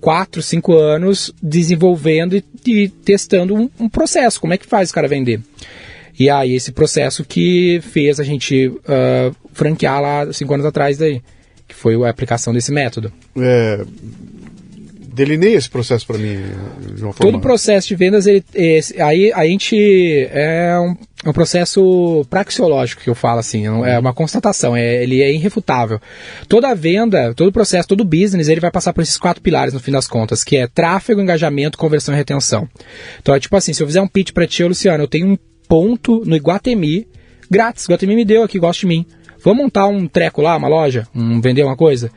quatro, cinco anos desenvolvendo e, e testando um, um, processo. Como é que faz o cara vender? E aí esse processo que fez a gente uh, franquear lá cinco anos atrás daí, que foi a aplicação desse método. É, delineia esse processo para mim de. Todo o processo de vendas, ele, esse, aí a gente é um, é um, processo praxeológico que eu falo assim, é uma constatação, é, ele é irrefutável. Toda venda, todo processo, todo business, ele vai passar por esses quatro pilares no fim das contas, que é tráfego, engajamento, conversão e retenção. Então é tipo assim, se eu fizer um pitch para ti, Luciano, eu tenho um ponto no Iguatemi, grátis, Iguatemi me deu aqui, gosta de mim. Vamos montar um treco lá, uma loja, um, vender uma coisa?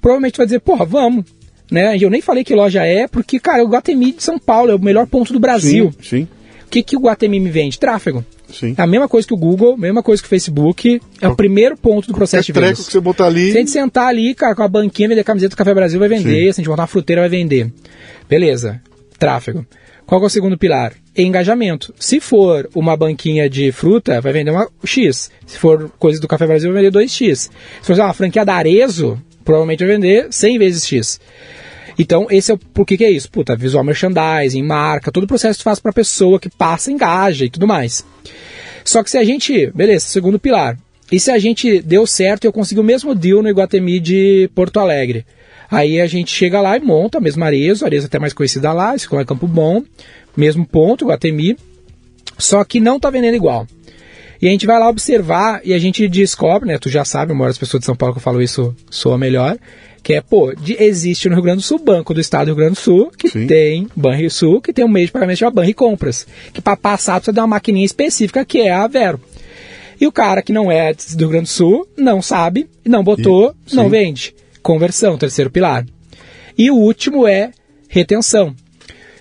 Provavelmente vai dizer, porra, vamos né? E eu nem falei que loja é, porque, cara, o Guatemi de São Paulo é o melhor ponto do Brasil. Sim, sim. O que, que o Guatemi me vende? Tráfego. Sim. É a mesma coisa que o Google, mesma coisa que o Facebook. É o primeiro ponto do processo de vendas. que você botar ali. Se a gente sentar ali, cara, com a banquinha, vender camiseta do Café Brasil, vai vender. Sim. Se a gente botar uma fruteira, vai vender. Beleza. Tráfego. Qual é o segundo pilar? Engajamento. Se for uma banquinha de fruta, vai vender uma X. Se for coisa do Café Brasil, vai vender 2X. Se for uma franquia da Arezo, provavelmente vai vender 100 vezes X. Então, esse é o por que, é isso? Puta, visual merchandising, marca, todo o processo que faz para a pessoa que passa, engaja e tudo mais. Só que se a gente, beleza, segundo pilar. E se a gente deu certo e eu consigo o mesmo deal no Iguatemi de Porto Alegre? Aí a gente chega lá e monta a mesma Arezo, a Arezo até mais conhecida lá, esse é Campo Bom, mesmo ponto, Iguatemi, só que não tá vendendo igual. E a gente vai lá observar e a gente descobre, né? Tu já sabe, uma das pessoas de São Paulo que eu falo isso soa melhor. Que é, pô, de, existe no Rio Grande do Sul Banco do Estado do Rio Grande do Sul, que Sim. tem Banrisul, que tem um meio de pagamento chamado Banri Compras. Que para passar precisa dar uma maquininha específica que é a Vero. E o cara que não é do Rio Grande do Sul não sabe, não botou, e, não vende. Conversão, terceiro pilar. E o último é retenção.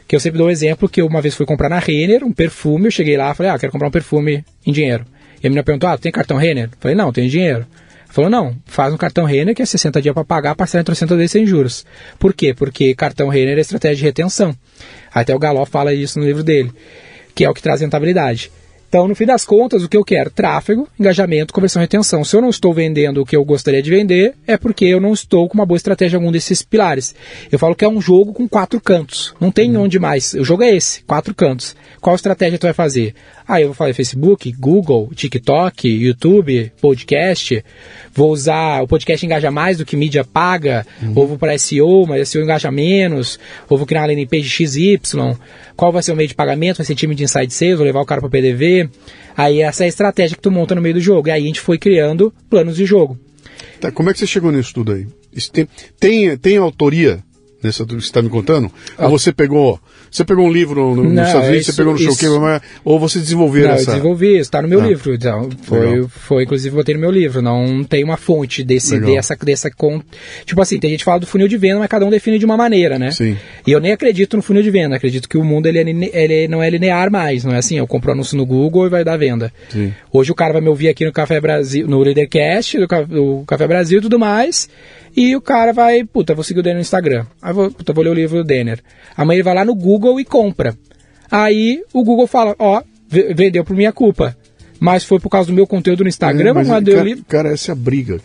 Que eu sempre dou um exemplo que eu uma vez fui comprar na Renner um perfume, eu cheguei lá e falei, ah, quero comprar um perfume em dinheiro. E a menina perguntou, ah, tem cartão Renner? Eu falei, não, tenho dinheiro. Falou, não, faz um cartão Renner que é 60 dias para pagar, parcela em 300 vezes sem juros. Por quê? Porque cartão Renner é estratégia de retenção. Até o Galó fala isso no livro dele, que é o que traz rentabilidade. Então, no fim das contas, o que eu quero? Tráfego, engajamento, conversão e retenção. Se eu não estou vendendo o que eu gostaria de vender, é porque eu não estou com uma boa estratégia em algum desses pilares. Eu falo que é um jogo com quatro cantos. Não tem uhum. onde mais. O jogo é esse, quatro cantos. Qual estratégia tu vai fazer? Ah, eu vou fazer Facebook, Google, TikTok, YouTube, podcast. Vou usar o podcast engaja mais do que mídia paga, uhum. ou vou para SEO, mas SEO engaja menos, ou vou criar uma landing page XY. Qual vai ser o meio de pagamento? Vai ser time de inside sales, vou levar o cara para PDV. Aí essa é a estratégia que tu monta no meio do jogo. E aí a gente foi criando planos de jogo. Tá, como é que você chegou nisso tudo aí? Tem, tem, tem autoria nessa que você está me contando? Ah. Ou você pegou você pegou um livro no, não, Estados Unidos, isso, você pegou no isso, Showcase, ou você desenvolveu não, essa? eu desenvolvi, está no meu ah, livro. Então, foi, foi, inclusive, botei no meu livro. Não tem uma fonte desse, dessa, dessa... Con... Tipo assim, tem gente que fala do funil de venda, mas cada um define de uma maneira, né? Sim. E eu nem acredito no funil de venda. Acredito que o mundo ele, é, ele não é linear mais. Não é assim, eu compro anúncio no Google e vai dar venda. Sim. Hoje o cara vai me ouvir aqui no Café Brasil, no Leadercast, do, do Café Brasil e tudo mais. E o cara vai, puta, vou seguir o Denner no Instagram. Aí vou, puta, vou ler o livro do Denner. Amanhã ele vai lá no Google e compra. Aí o Google fala, ó, vendeu por minha culpa. Mas foi por causa do meu conteúdo no Instagram, é, mas, mas cara, livro. Cara, essa é a briga.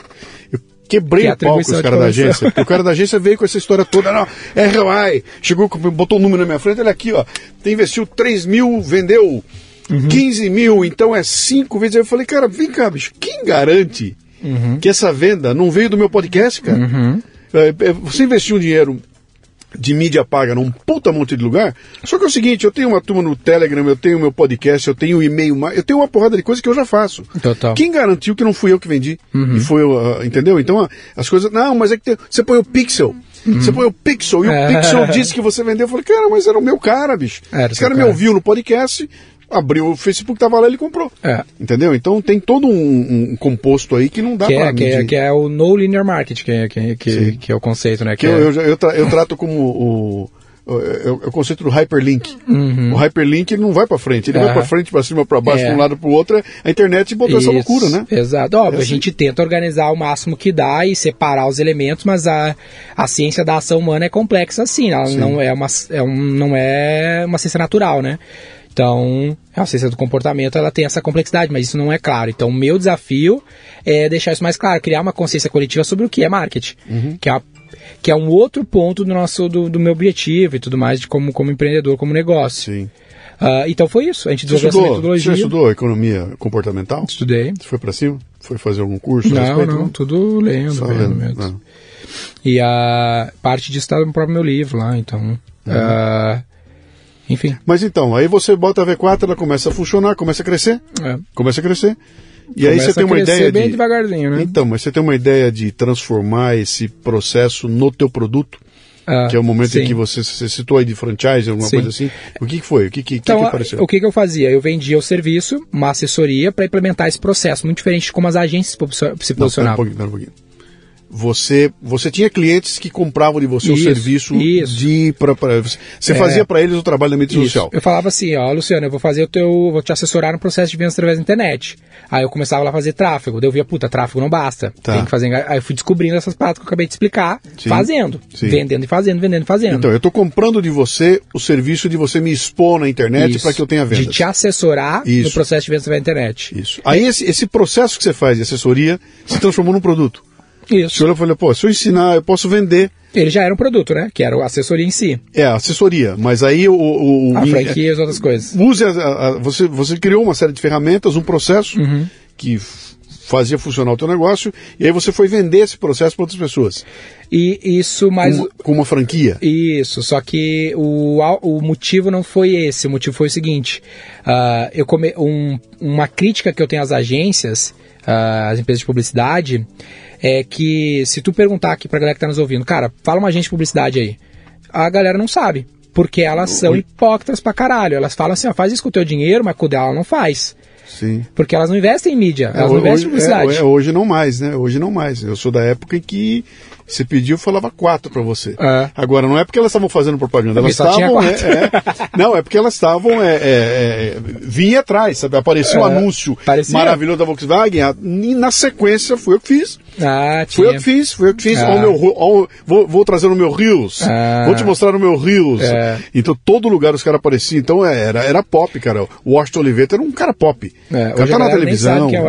Eu quebrei que o pau com os caras da agência. o cara da agência veio com essa história toda, não, ROI, chegou, botou um número na minha frente, olha aqui, ó, investiu 3 mil, vendeu uhum. 15 mil, então é 5 vezes. Eu falei, cara, vem cá, bicho, quem garante uhum. que essa venda não veio do meu podcast, cara. Uhum. É, é, você investiu um dinheiro de mídia paga num puta monte de lugar. Só que é o seguinte, eu tenho uma turma no Telegram, eu tenho meu podcast, eu tenho e-mail, eu tenho uma porrada de coisa que eu já faço. Total. Quem garantiu que não fui eu que vendi? Uhum. E foi, uh, entendeu? Então as coisas, não, mas é que tem, você põe o pixel. Uhum. Você põe o Pixel e o é. Pixel disse que você vendeu. Eu falei, cara, mas era o meu cara, bicho. Era Esse cara me ouviu no podcast, abriu o Facebook, tava lá, ele comprou. É. Entendeu? Então tem todo um, um composto aí que não dá que pra é, que é, que é o no linear market, que é, que, que, que é o conceito, né? Que, que eu, é... eu, eu, tra, eu, trato como o, é, o conceito do hyperlink. Uhum. O hyperlink ele não vai para frente, ele uhum. vai para frente, para cima, para baixo, é. de um lado para o outro. A internet botou Isso. essa loucura, né? Exato. Óbvio, é assim. a gente tenta organizar o máximo que dá e separar os elementos, mas a, a ciência da ação humana é complexa assim. Ela Sim. não é uma, é um, não é uma ciência natural, né? Então, a ciência do comportamento ela tem essa complexidade, mas isso não é claro. Então, o meu desafio é deixar isso mais claro, criar uma consciência coletiva sobre o que é marketing, Uhum. que, é que é um outro ponto do nosso do, do meu objetivo e tudo mais de como, como empreendedor, como negócio. Sim. Ah, então foi isso. A gente desenvolveu essa metodologia. você estudou economia comportamental? Estudei. Você foi pra cima? Foi fazer algum curso? Não, respeito? não, tudo lendo, Só lendo. mesmo. Não. E a parte disso está no próprio meu livro lá, então. Uhum. ah, enfim. Mas então, aí você bota a V4, ela começa a funcionar, começa a crescer, É. começa a crescer. E aí Começa você tem uma ideia bem de... devagarzinho, né? Então, mas você tem uma ideia de transformar esse processo no teu produto? Ah, que é o momento em sim. que você, você citou aí de franchise, alguma Sim. coisa assim. O que, que foi? O que, que, Então, que, que apareceu? o que, que eu fazia? Eu vendia o serviço, uma assessoria, para implementar esse processo, muito diferente de como as agências se posi- se Não, pera um posicionavam. pouquinho, pera um pouquinho. Você, você tinha clientes que compravam de você o serviço isso. de pra, pra- você É. fazia para eles o trabalho da mídia Isso. social. Eu falava assim, ó, Luciano, eu vou fazer o teu, vou te assessorar no processo de vendas através da internet. Aí eu começava lá a fazer tráfego, daí eu via, puta, tráfego não basta. Tá. Tem que fazer, aí eu fui descobrindo essas paradas que eu acabei de explicar, Sim. fazendo, Sim. vendendo e fazendo, vendendo e fazendo. Então, eu estou comprando de você o serviço de você me expor na internet para que eu tenha vendas. De te assessorar no processo de vendas através da internet. Isso. Aí esse, esse processo que você faz de assessoria se transformou num produto. Isso. olhou e falou, pô, se eu ensinar, eu posso vender. Ele já era um produto, né? Que era a assessoria em si. É, assessoria, mas aí o... o, o A franquia e as outras coisas. Use a- a- a- você, você criou uma série de ferramentas, um processo Uhum. que fazia funcionar o teu negócio, e aí você foi vender esse processo para outras pessoas. E isso mais. Com, com uma franquia. Isso, só que o, o motivo não foi esse, o motivo foi o seguinte: ah, eu come, um- uma crítica que eu tenho às agências, ah, às empresas de publicidade, é que se tu perguntar aqui pra galera que tá nos ouvindo, cara, fala uma agência de publicidade aí, a galera não sabe. Porque elas são Oi. hipócritas pra caralho. Elas falam assim, ó, faz isso com o teu dinheiro, mas com o dela não faz. Sim. Porque elas não investem em mídia, elas não hoje, investem em publicidade. é, é, hoje não mais, né? Hoje não mais. Eu sou da época em que você pediu, eu falava quatro para você. É. Agora, não é porque elas estavam fazendo propaganda, elas estavam. é, é. não, é porque elas estavam. É, é, é, vinha atrás, sabe? Apareceu um É, anúncio parecia. maravilhoso da Volkswagen, e na sequência fui eu que fiz. Ah, Fui eu tinha. que fiz, fui eu que fiz. Ah. Ó, o meu, ru- ó, o- vou, vou trazer no meu Rios. Ah. Vou te mostrar no meu Rios. É. Então, todo lugar os caras apareciam. Então, é, era, era pop, cara. O Washington Oliveira era um cara pop. É, o cara tá na galera nem televisão. sabe é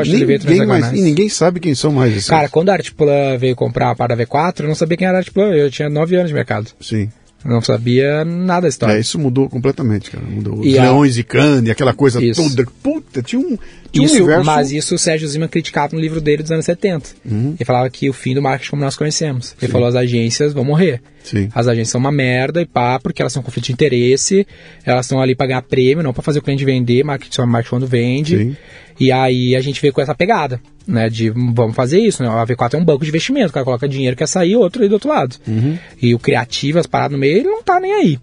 ninguém, nos mais, e ninguém sabe quem são mais esses. Cara, quando a Artplan veio comprar a parada V4, eu não sabia quem era a Artplan. Eu tinha 9 anos de mercado. Sim. Não sabia nada da É, história. isso mudou completamente, cara. Mudou. E a- leões de Cannes, aquela coisa Isso. toda. Puta, tinha um, tinha um Isso, universo. Mas isso o Sérgio Zima criticava no livro dele dos anos 70. Uhum. Ele falava que o fim do marketing como nós conhecemos. Ele falou as agências vão morrer. Sim. As agências são uma merda e pá, porque elas são conflito de interesse, elas estão ali pra ganhar prêmio, não pra fazer o cliente vender, marketing só marketing quando vende. Sim. E aí a gente veio com essa pegada, né? De vamos fazer isso, né? A V4 é um banco de investimento, o cara coloca dinheiro, quer sair, outro aí do outro lado. Uhum. E o criativo, as paradas no meio, ele não tá nem aí.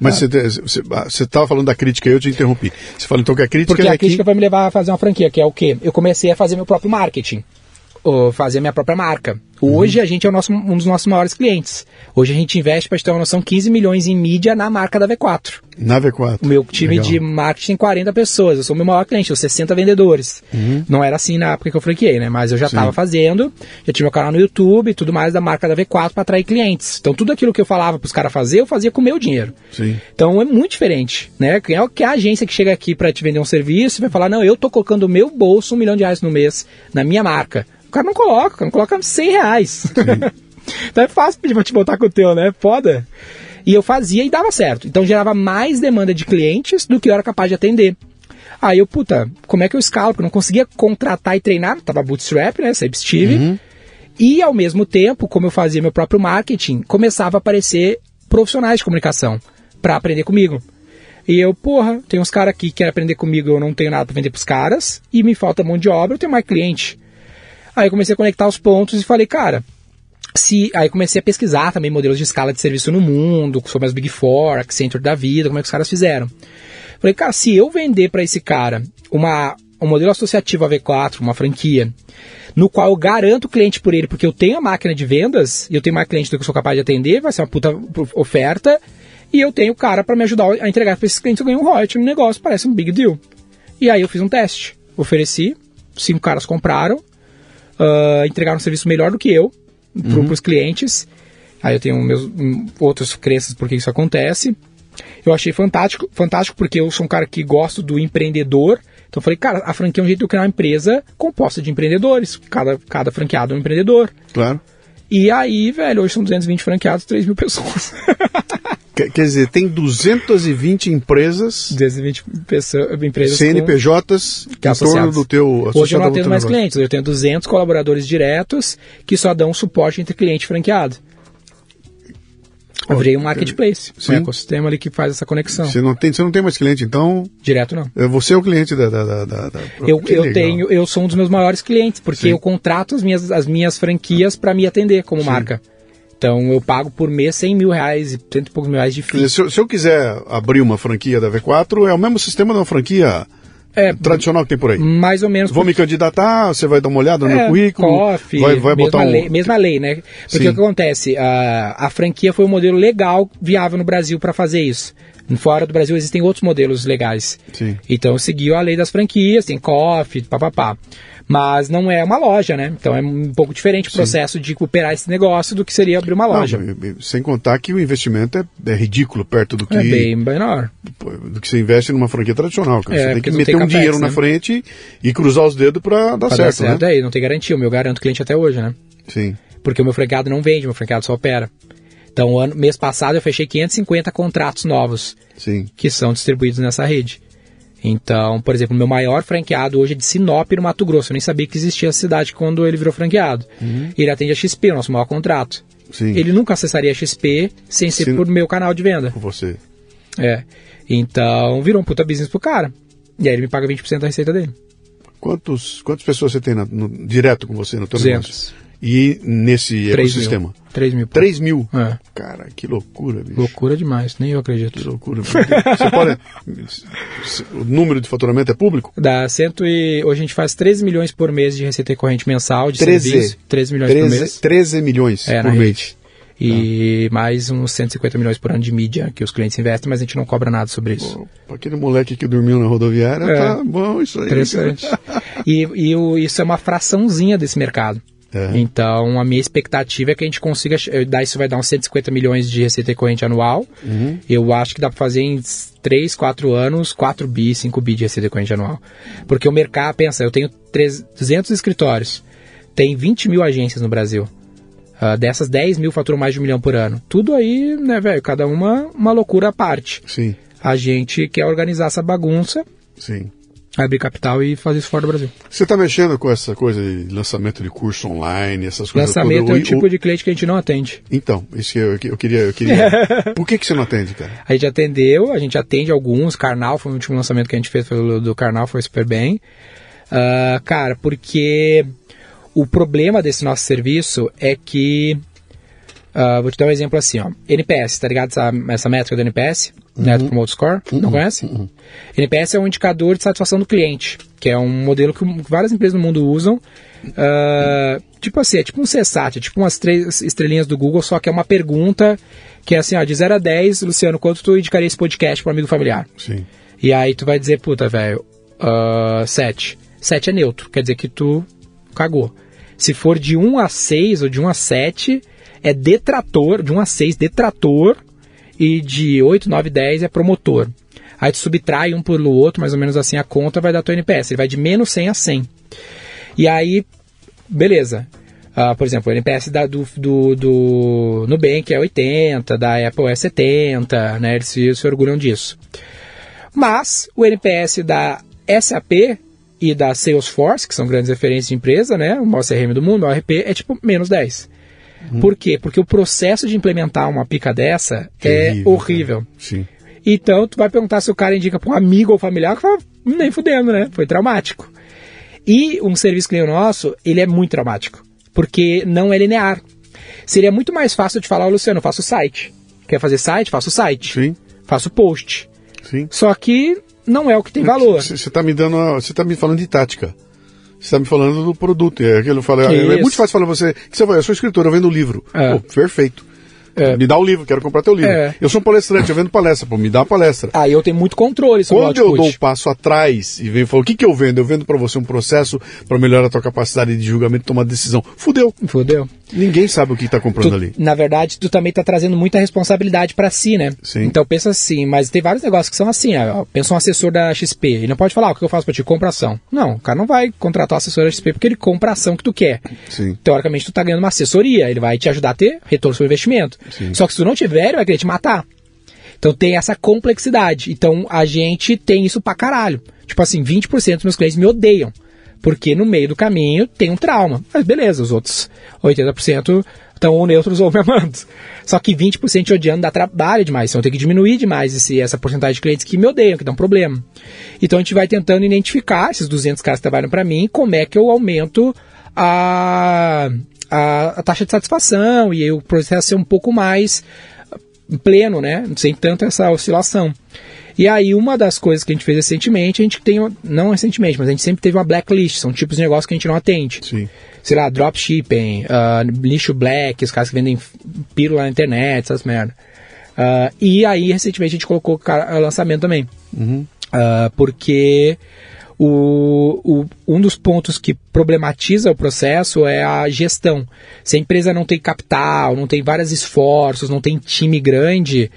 Mas você estava falando da crítica eu te interrompi. Você falou então que a crítica Porque é a crítica que... vai me levar a fazer uma franquia, que é o quê? Eu comecei a fazer meu próprio marketing. Ou fazer minha própria marca. Hoje a gente é nosso- um dos nossos maiores clientes. Hoje a gente investe, para te ter uma noção, 15 milhões em mídia na marca da V4. Na V4. O meu time Legal. de marketing tem 40 pessoas. Eu sou o meu maior cliente, eu 60 vendedores. Não era assim na época que eu franqueei, né? Mas eu já estava fazendo, já tinha meu canal no YouTube e tudo mais da marca da V4 para atrair clientes. Então tudo aquilo que eu falava para os caras fazer, eu fazia com o meu dinheiro. Sim. Então é muito diferente, né? Quem é que a agência que chega aqui para te vender um serviço e vai falar, não, eu tô colocando o meu bolso um milhão de reais no mês na minha marca. O cara não coloca, o cara não coloca 100 reais. então é fácil pedir pra te botar com o teu, né? Foda. E eu fazia e dava certo. Então gerava mais demanda de clientes do que eu era capaz de atender. Aí eu, puta, como é que eu escalo? Porque eu não conseguia contratar e treinar, tava bootstrap, né? Sempre estive. E ao mesmo tempo, como eu fazia meu próprio marketing, começava a aparecer profissionais de comunicação para aprender comigo. E eu, porra, tem uns caras aqui que querem aprender comigo, eu não tenho nada para vender pros caras, e me falta mão de obra, eu tenho mais cliente. Aí comecei a conectar os pontos e falei, cara, se aí comecei a pesquisar também modelos de escala de serviço no mundo, sobre as Big Four, Accenture da vida, como é que os caras fizeram. Falei, cara, se eu vender para esse cara uma, um modelo associativo a V4, uma franquia, no qual eu garanto o cliente por ele, porque eu tenho a máquina de vendas, e eu tenho mais cliente do que eu sou capaz de atender, vai ser uma puta oferta, e eu tenho o cara para me ajudar a entregar para esses clientes, eu ganho um royalty no negócio, parece um big deal. E aí eu fiz um teste, ofereci, cinco caras compraram, ah, entregaram um serviço melhor do que eu para os clientes. Aí eu tenho meus hum, outras crenças por que isso acontece. Eu achei fantástico, fantástico porque eu sou um cara que gosto do empreendedor. Então eu falei, cara, a franquia é um jeito de eu criar uma empresa composta de empreendedores. Cada, cada franqueado é um empreendedor. Claro. E aí, velho, hoje são 220 franqueados, 3 mil pessoas. Quer, dizer, tem 220 empresas, 220 pessoas, empresas com- CNPJs, em que torno associados. do teu Hoje eu não teu mais negócio. clientes, eu tenho 200 colaboradores diretos que só dão suporte entre cliente e franqueado. Eu virei um marketplace, Sim. um ecossistema ali que faz essa conexão. Você não, tem, você não tem mais cliente, então Direto não. é, você é o cliente da... da, da, da- Eu, Que eu legal. tenho, eu sou um dos meus maiores clientes, porque Sim. eu contrato as minhas, as minhas franquias para me atender como marca. Então eu pago por mês 100 mil reais e cento e poucos mil reais de FII. se, eu, se eu quiser abrir uma franquia da V4, é o mesmo sistema de uma franquia É, tradicional que tem por aí. mais ou menos. Vou me candidatar, você vai dar uma olhada no meu É, currículo, COF, vai, vai mesma, botar um... lei, mesma lei, né? Porque Sim. o que acontece? A, a franquia foi um modelo legal, viável no Brasil para fazer isso. Fora do Brasil existem outros modelos legais. Sim. Então seguiu a lei das franquias, tem COF, papapá. Mas não é uma loja, né? Então é um pouco diferente o processo de operar esse negócio do que seria abrir uma Não, loja. e- sem contar que o investimento é, é ridículo perto do que, é bem menor. do que você investe numa franquia tradicional. cara. É, você tem que não meter tem um capex, dinheiro né? na frente e cruzar os dedos para dar Pra certo, dar certo né? aí, não tem garantia. O meu garanto cliente até hoje, né? Sim. Porque o meu franqueado não vende, meu franqueado só opera. Então, ano, mês passado eu fechei 550 contratos novos Sim. que são distribuídos nessa rede. Então, por exemplo, o meu maior franqueado hoje é de Sinop, no Mato Grosso. Eu nem sabia que existia a cidade quando ele virou franqueado. Ele atende a XP, o nosso maior contrato. Sim. Ele nunca acessaria a XP sem ser Se- por meu canal de venda. Com você. É. Então, virou um puta business pro cara. E aí ele me paga 20% da receita dele. Quantos, quantas pessoas você tem na- no- direto com você no teu 200. negócio? E nesse 3 ecossistema? mil. 3 mil. 3 mil? É. Cara, que loucura, bicho. Loucura demais, nem eu Que acredito. loucura. Você pode... O número de faturamento é público? Dá cento e... Hoje a gente faz 13 milhões por mês de receita corrente mensal de 13. serviço. 13 milhões por 13, mês. 13 milhões É, por mês. E mais uns 150 milhões por ano de mídia que os clientes investem, mas a gente não cobra nada sobre isso. Pô, pra aquele moleque que dormiu na rodoviária, É. tá bom isso aí. Interessante. e e o- isso é uma fraçãozinha desse mercado. É. Então, a minha expectativa é que a gente consiga. eh, Dar isso vai dar uns 150 milhões de receita recorrente anual. Uhum. Eu acho que dá para fazer em 3, 4 anos 4 bi, 5 bi de receita recorrente anual. Porque o mercado, pensa, eu tenho 3, 200 escritórios, tem 20 mil agências no Brasil. Ah, dessas, 10 mil faturam mais de um milhão por ano. Tudo aí, né, velho? Cada uma uma loucura à parte. Sim, A gente quer organizar essa bagunça, sim. Abrir capital e fazer isso fora do Brasil. Você tá mexendo com essa coisa de lançamento de curso online, essas coisas Lançamento é todas. o tipo de cliente que a gente não atende. Então, isso que eu, eu queria... Eu queria... Por que, que você não atende, cara? A gente atendeu, a gente atende alguns. Karnal foi o último lançamento que a gente fez foi o do Karnal, foi super bem. Ah, cara, porque o problema desse nosso serviço é que. Ah, vou te dar um exemplo assim, ó. NPS, tá ligado? Essa, essa métrica do NPS, Net Promoter Score, não conhece? NPS é um indicador de satisfação do cliente, que é um modelo que várias empresas no mundo usam. Ah, tipo assim, é tipo um CSAT, é tipo umas três estrelinhas do Google, só que é uma pergunta que é assim, ó, de 0 a 10, Luciano, quanto tu indicaria esse podcast para um amigo familiar? Sim. E aí tu vai dizer, puta, velho, 7. 7 é neutro, quer dizer que tu cagou. Se for de 1 a 6 ou de 1 a 7, é detrator, de 1 a 6, detrator, e de 8, 9, 10 é promotor. Aí tu subtrai um pelo outro, mais ou menos assim, a conta vai dar teu NPS. Ele vai de menos 100 a 100. E aí, beleza. Ah, por exemplo, o NPS da, do, do, do Nubank é 80, da Apple é 70, né? Eles se, se orgulham disso. Mas o NPS da SAP e da Salesforce, que são grandes referências de empresa, né? O maior CRM do mundo, o RP, é tipo menos 10. Por quê? Porque o processo de implementar uma pica dessa é Terrível, horrível. cara. Sim. Então, tu vai perguntar se o cara indica para um amigo ou familiar, que fala, nem fudendo, né? Foi traumático. E um serviço que nem o nosso, ele é muito traumático, porque não é linear. Seria muito mais fácil de falar, "Ô, Luciano, faço site. Quer fazer site? Faço site. Sim. Faço post. Sim. Só que não é o que tem valor. Você está me dando, você tá me falando de tática. Você está me falando do produto. É aquilo que eu falei. É, Isso. muito fácil falar pra você. Que você vai, eu sou escritor, eu vendo livro. É. Pô, perfeito. É. Me dá o livro, quero comprar teu livro. É. Eu sou um palestrante, eu vendo palestra, pô, me dá uma palestra. Aí eu tenho muito controle sobre Quando eu dou um passo atrás e venho e falo, o que, que eu vendo? Eu vendo para você um processo para melhorar a tua capacidade de julgamento e tomar decisão. Fudeu. Fudeu. Ninguém sabe o que está comprando tu, ali. Na verdade, tu também está trazendo muita responsabilidade para si, né? Sim. Então pensa assim, mas tem vários negócios que são assim. Ó, pensa um assessor da XP, ele não pode falar o que eu faço para ti, compra ação. Não, o cara não vai contratar o assessor da XP porque ele compra a ação que tu quer. Sim. Teoricamente, tu está ganhando uma assessoria, ele vai te ajudar a ter retorno sobre investimento. Sim. Só que se tu não tiver, ele vai querer te matar. Então tem essa complexidade. Então a gente tem isso pra caralho. Tipo assim, 20% dos meus clientes me odeiam. Porque no meio do caminho tem um trauma. Mas beleza, os outros 80% estão ou neutros ou me amando. Só que 20% te odiando dá trabalho demais. Então tenho que diminuir demais esse, essa porcentagem de clientes que me odeiam, que dão problema. Então a gente vai tentando identificar esses 200 caras que trabalham para mim, como é que eu aumento a, a, a taxa de satisfação e o processo ser um pouco mais pleno, né? Sem tanto essa oscilação. E aí, uma das coisas que a gente fez recentemente, a gente tem, não recentemente, mas a gente sempre teve uma blacklist, são tipos de negócio que a gente não atende. Sim. Sei lá, dropshipping, uh, lixo black, os caras que vendem pílula na internet, essas merda. Uh, e aí, recentemente, a gente colocou o lançamento também. Uhum. Uh, porque o, o, um dos pontos que problematiza o processo é a gestão. Se a empresa não tem capital, não tem vários esforços, não tem time grande,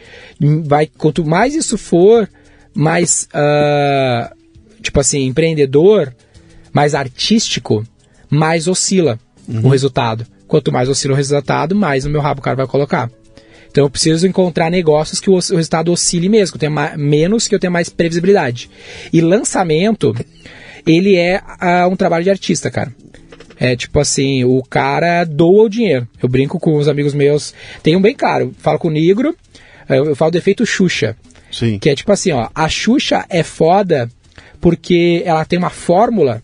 vai quanto mais isso for, mais uh, tipo assim empreendedor, mais artístico, mais oscila uhum. o resultado. Quanto mais oscila o resultado, mais no meu rabo o cara vai colocar. Então eu preciso encontrar negócios que o, o resultado oscile mesmo, que eu tenha mais, menos que eu tenha mais previsibilidade. E lançamento, ele é uh, um trabalho de artista, cara. É tipo assim, o cara doa o dinheiro. Eu brinco com os amigos meus, tem um bem claro, falo com o Negro, eu falo do efeito Xuxa. Sim. Que é tipo assim, ó, a Xuxa é foda porque ela tem uma fórmula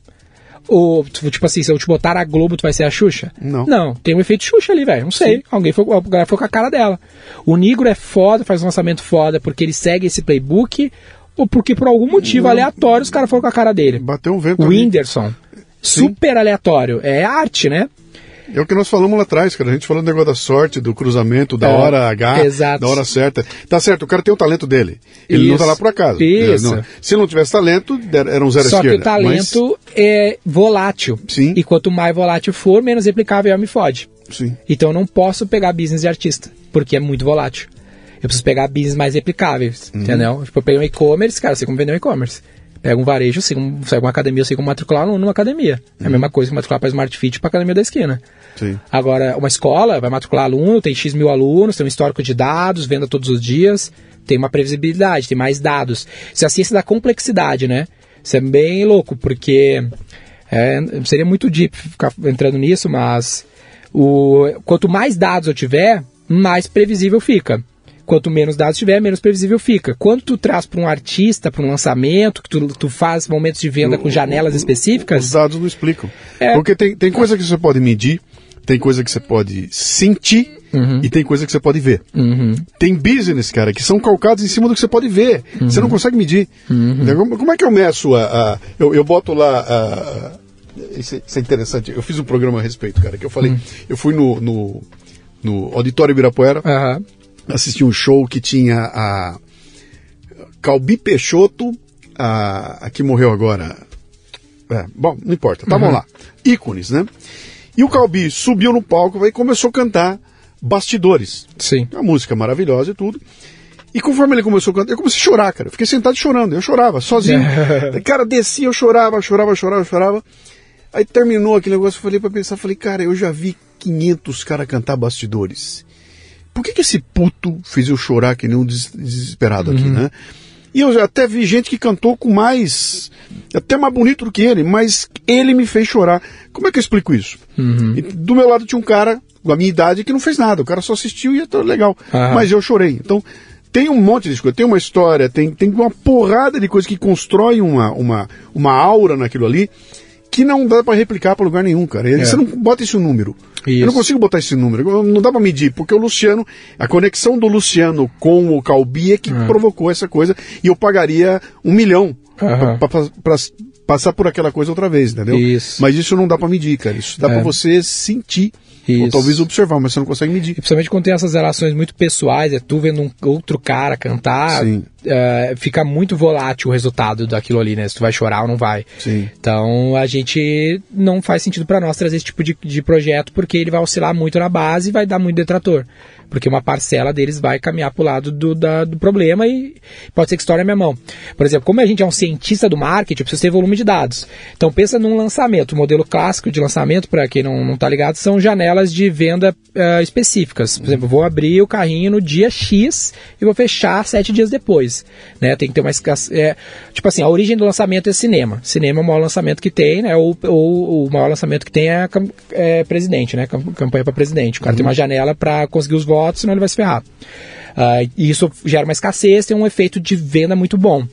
ou, tipo assim, se eu te botar a Globo, tu vai ser a Xuxa? Não. Não, tem um efeito Xuxa ali, velho. Não sei. Sim. Alguém foi, a foi com a cara dela. O Negro é foda, faz um lançamento foda porque ele segue esse playbook ou porque por algum motivo Não. aleatório os caras foram com a cara dele. Bateu um vento. O Whindersson. Super aleatório. É arte, né? É o que nós falamos lá atrás, cara. A gente falou do negócio da sorte, do cruzamento, da é, hora H, exato. da hora certa. Tá certo, o cara tem o talento dele. Ele Isso. não tá lá por acaso. Isso. Não. Se não tivesse talento, era um zero Só esquerda. que o talento mas... é volátil. Sim. E quanto mais volátil for, menos replicável me fode. Sim. Então eu não posso pegar business de artista, porque é muito volátil. Eu preciso pegar business mais replicáveis, uhum. entendeu? Tipo, eu peguei um e-commerce, cara, eu sei como vender um e-commerce. Pega um varejo, eu sei como sair uma academia, eu sei como matricular aluno numa academia. Uhum. É a mesma coisa que matricular para Smart Fit para academia da esquina. Sim. Agora, uma escola vai matricular aluno, tem X mil alunos, tem um histórico de dados, venda todos os dias, tem uma previsibilidade, tem mais dados. Isso é a ciência da complexidade, né? Isso é bem louco, porque é, seria muito deep ficar entrando nisso, mas o, quanto mais dados eu tiver, mais previsível fica. Quanto menos dados tiver, menos previsível fica. Quando tu traz para um artista, para um lançamento, que tu, tu faz momentos de venda com janelas específicas. Os dados não explicam. É... Porque tem, tem coisa que você pode medir, tem coisa que você pode sentir uhum. e tem coisa que você pode ver. Uhum. Tem business, cara, que são calcados em cima do que você pode ver. Uhum. Você não consegue medir. Uhum. Como é que eu meço a. a eu, eu boto lá. A, isso, é, isso, é, interessante. Eu fiz um programa a respeito, cara, que eu falei. Eu fui no, no, no Auditório Ibirapuera assisti um show que tinha a Calbi Peixoto, a, a que morreu agora. É, bom, não importa, estavam uhum. lá. Ícones, né? E o Calbi subiu no palco e começou a cantar Bastidores. Sim. Uma música maravilhosa e tudo. E conforme ele começou a cantar, eu comecei a chorar, cara. Eu fiquei sentado chorando, eu chorava, sozinho. cara, descia, eu chorava, chorava, chorava, chorava. Aí terminou aquele negócio, eu falei pra pensar, falei, cara, eu já vi 500 caras cantar Bastidores por que, que esse puto fez eu chorar que nem um desesperado aqui, uhum. né? E eu até vi gente que cantou com mais. até mais bonito do que ele, mas ele me fez chorar. Como é que eu explico isso? Uhum. do meu lado tinha um cara, com a minha idade, que não fez nada. O cara só assistiu e tá legal. Uhum. Mas eu chorei. Então, tem um monte de coisa, tem uma história, tem, tem uma porrada de coisa que constrói uma, uma, uma aura naquilo ali que não dá para replicar para lugar nenhum, cara. É. Você não bota esse número. Isso. Eu não consigo botar esse número. Não dá para medir, porque o Luciano, a conexão do Luciano com o Calbi é que uhum. provocou essa coisa. E eu pagaria um milhão uhum. para passar por aquela coisa outra vez, entendeu? Isso. Mas isso não dá para medir, cara. Isso dá é. para você sentir. Isso. Ou talvez observar, mas você não consegue medir. E principalmente quando tem essas relações muito pessoais, é tu vendo um outro cara cantar. Sim. uh, fica muito volátil o resultado daquilo ali, né? Se tu vai chorar ou não vai. Sim. Então a gente não faz sentido para nós trazer esse tipo de, de projeto porque ele vai oscilar muito na base e vai dar muito detrator porque uma parcela deles vai caminhar para o lado do, da, do problema e pode ser que estoure a minha mão. Por exemplo, como a gente é um cientista do marketing, eu preciso ter volume de dados. Então pensa num lançamento. O modelo clássico de lançamento, para quem não está ligado, são janelas de venda uh, específicas. Por exemplo, vou abrir o carrinho no dia X e vou fechar sete dias depois. Né? Tem que ter uma escassez. É, tipo assim, a origem do lançamento é cinema. Cinema é o maior lançamento que tem, né? Ou, ou o maior lançamento que tem é, é presidente, né? Campanha para presidente. O cara uhum. tem uma janela para conseguir os votos votos, senão ele vai se ferrar. Uh, e isso gera uma escassez, tem um efeito de venda muito bom.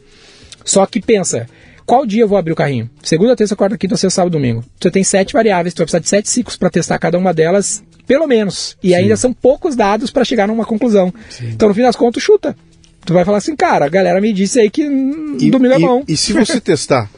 Só que pensa, qual dia eu vou abrir o carrinho? Segunda, terça, quarta, quinta, sexta, sábado, domingo. Você tem sete variáveis, tu vai precisar de sete ciclos para testar cada uma delas, pelo menos. E Sim. ainda são poucos dados para chegar numa conclusão. Sim. Então, no fim das contas, chuta. Tu vai falar assim, cara, a galera me disse aí que e, domingo é bom. E, e se você testar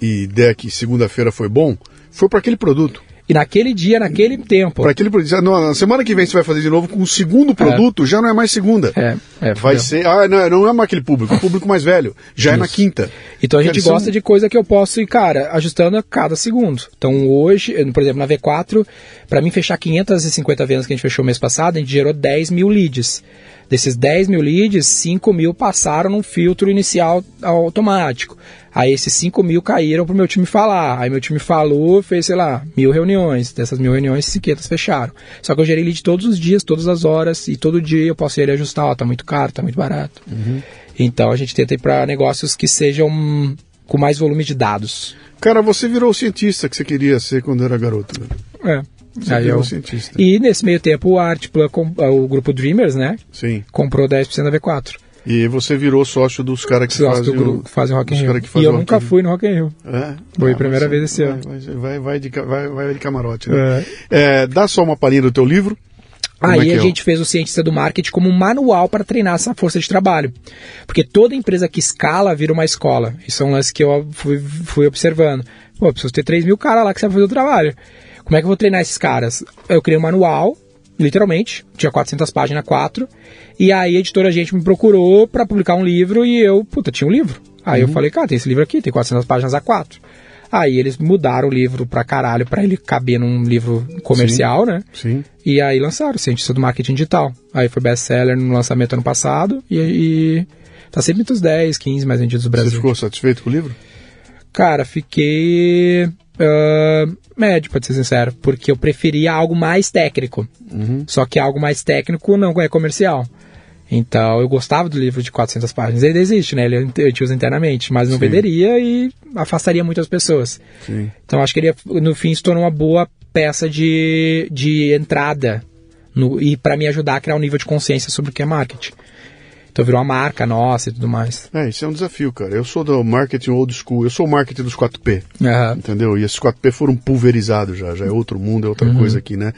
e der que segunda-feira foi bom, foi para aquele produto. E naquele dia, naquele tempo. Para aquele produto. Na semana que vem você vai fazer de novo com o segundo produto, é. já não é mais segunda. É, é vai ser. Ah, não, não é mais aquele público, o público mais velho. Já Isso. é na quinta. Então a gente gosta são... de coisa que eu posso ir, cara, ajustando a cada segundo. Então hoje, por exemplo, na V4, para mim fechar 550 vendas que a gente fechou mês passado, a gente gerou 10 mil leads. Desses 10 mil leads, 5 mil passaram num filtro inicial automático. Aí esses 5 mil caíram pro meu time falar. Aí meu time falou, fez, sei lá, mil reuniões. Dessas mil reuniões, 500 fecharam. Só que eu gerei lead todos os dias, todas as horas, e todo dia eu posso ir ajustar, ó, tá muito caro, tá muito barato. Uhum. Então a gente tenta ir para negócios que sejam com mais volume de dados. Cara, você virou o cientista que você queria ser quando era garoto. Né? É. Aí eu... cientista. E nesse meio tempo o Artplan, o grupo Dreamers, né? Sim. Comprou 10% da V4. E você virou sócio dos caras que, fazem o, que fazem Rock in Rio. E eu nunca fui no Rock in Rio. É? Foi a ah, primeira vez esse ano. Vai, vai, de, vai, vai de camarote, né? É. É, dá só uma palhinha do teu livro. Como Aí é a é? gente fez o Cientista do Marketing como um manual para treinar essa força de trabalho. Porque toda empresa que escala vira uma escola. Isso é um lance que eu fui, fui observando. Pô, preciso ter 3 mil caras lá que sabem fazer o trabalho. Como é que eu vou treinar esses caras? Eu criei um manual, literalmente, tinha 400 páginas, 4, e aí a editora gente me procurou para publicar um livro e eu, puta, tinha um livro. Aí uhum. eu falei, cara, tem esse livro aqui, tem 400 páginas a 4. Aí eles mudaram o livro pra caralho pra ele caber num livro comercial, sim, né? Sim. E aí lançaram, Cientista do Marketing Digital. Aí foi best-seller no lançamento ano passado e, e tá sempre entre os 10, 15 mais vendidos do Brasil. Você ficou satisfeito com o livro? Cara, fiquei uh, médio, pra ser sincero, porque eu preferia algo mais técnico. Uhum. Só que algo mais técnico não é comercial. Então eu gostava do livro de 400 páginas. Ele existe, né? Ele a gente usa internamente, mas não Sim. venderia e afastaria muitas pessoas. Sim. Então acho que ele no fim se tornou uma boa peça de, de entrada no, e para me ajudar a criar um nível de consciência sobre o que é marketing. Então virou uma marca nossa e tudo mais. É, isso é um desafio, cara. Eu sou do marketing old school, eu sou o marketing dos 4P. Uhum. Entendeu? E esses 4P foram pulverizados já, já é outro mundo, é outra uhum. coisa aqui, né?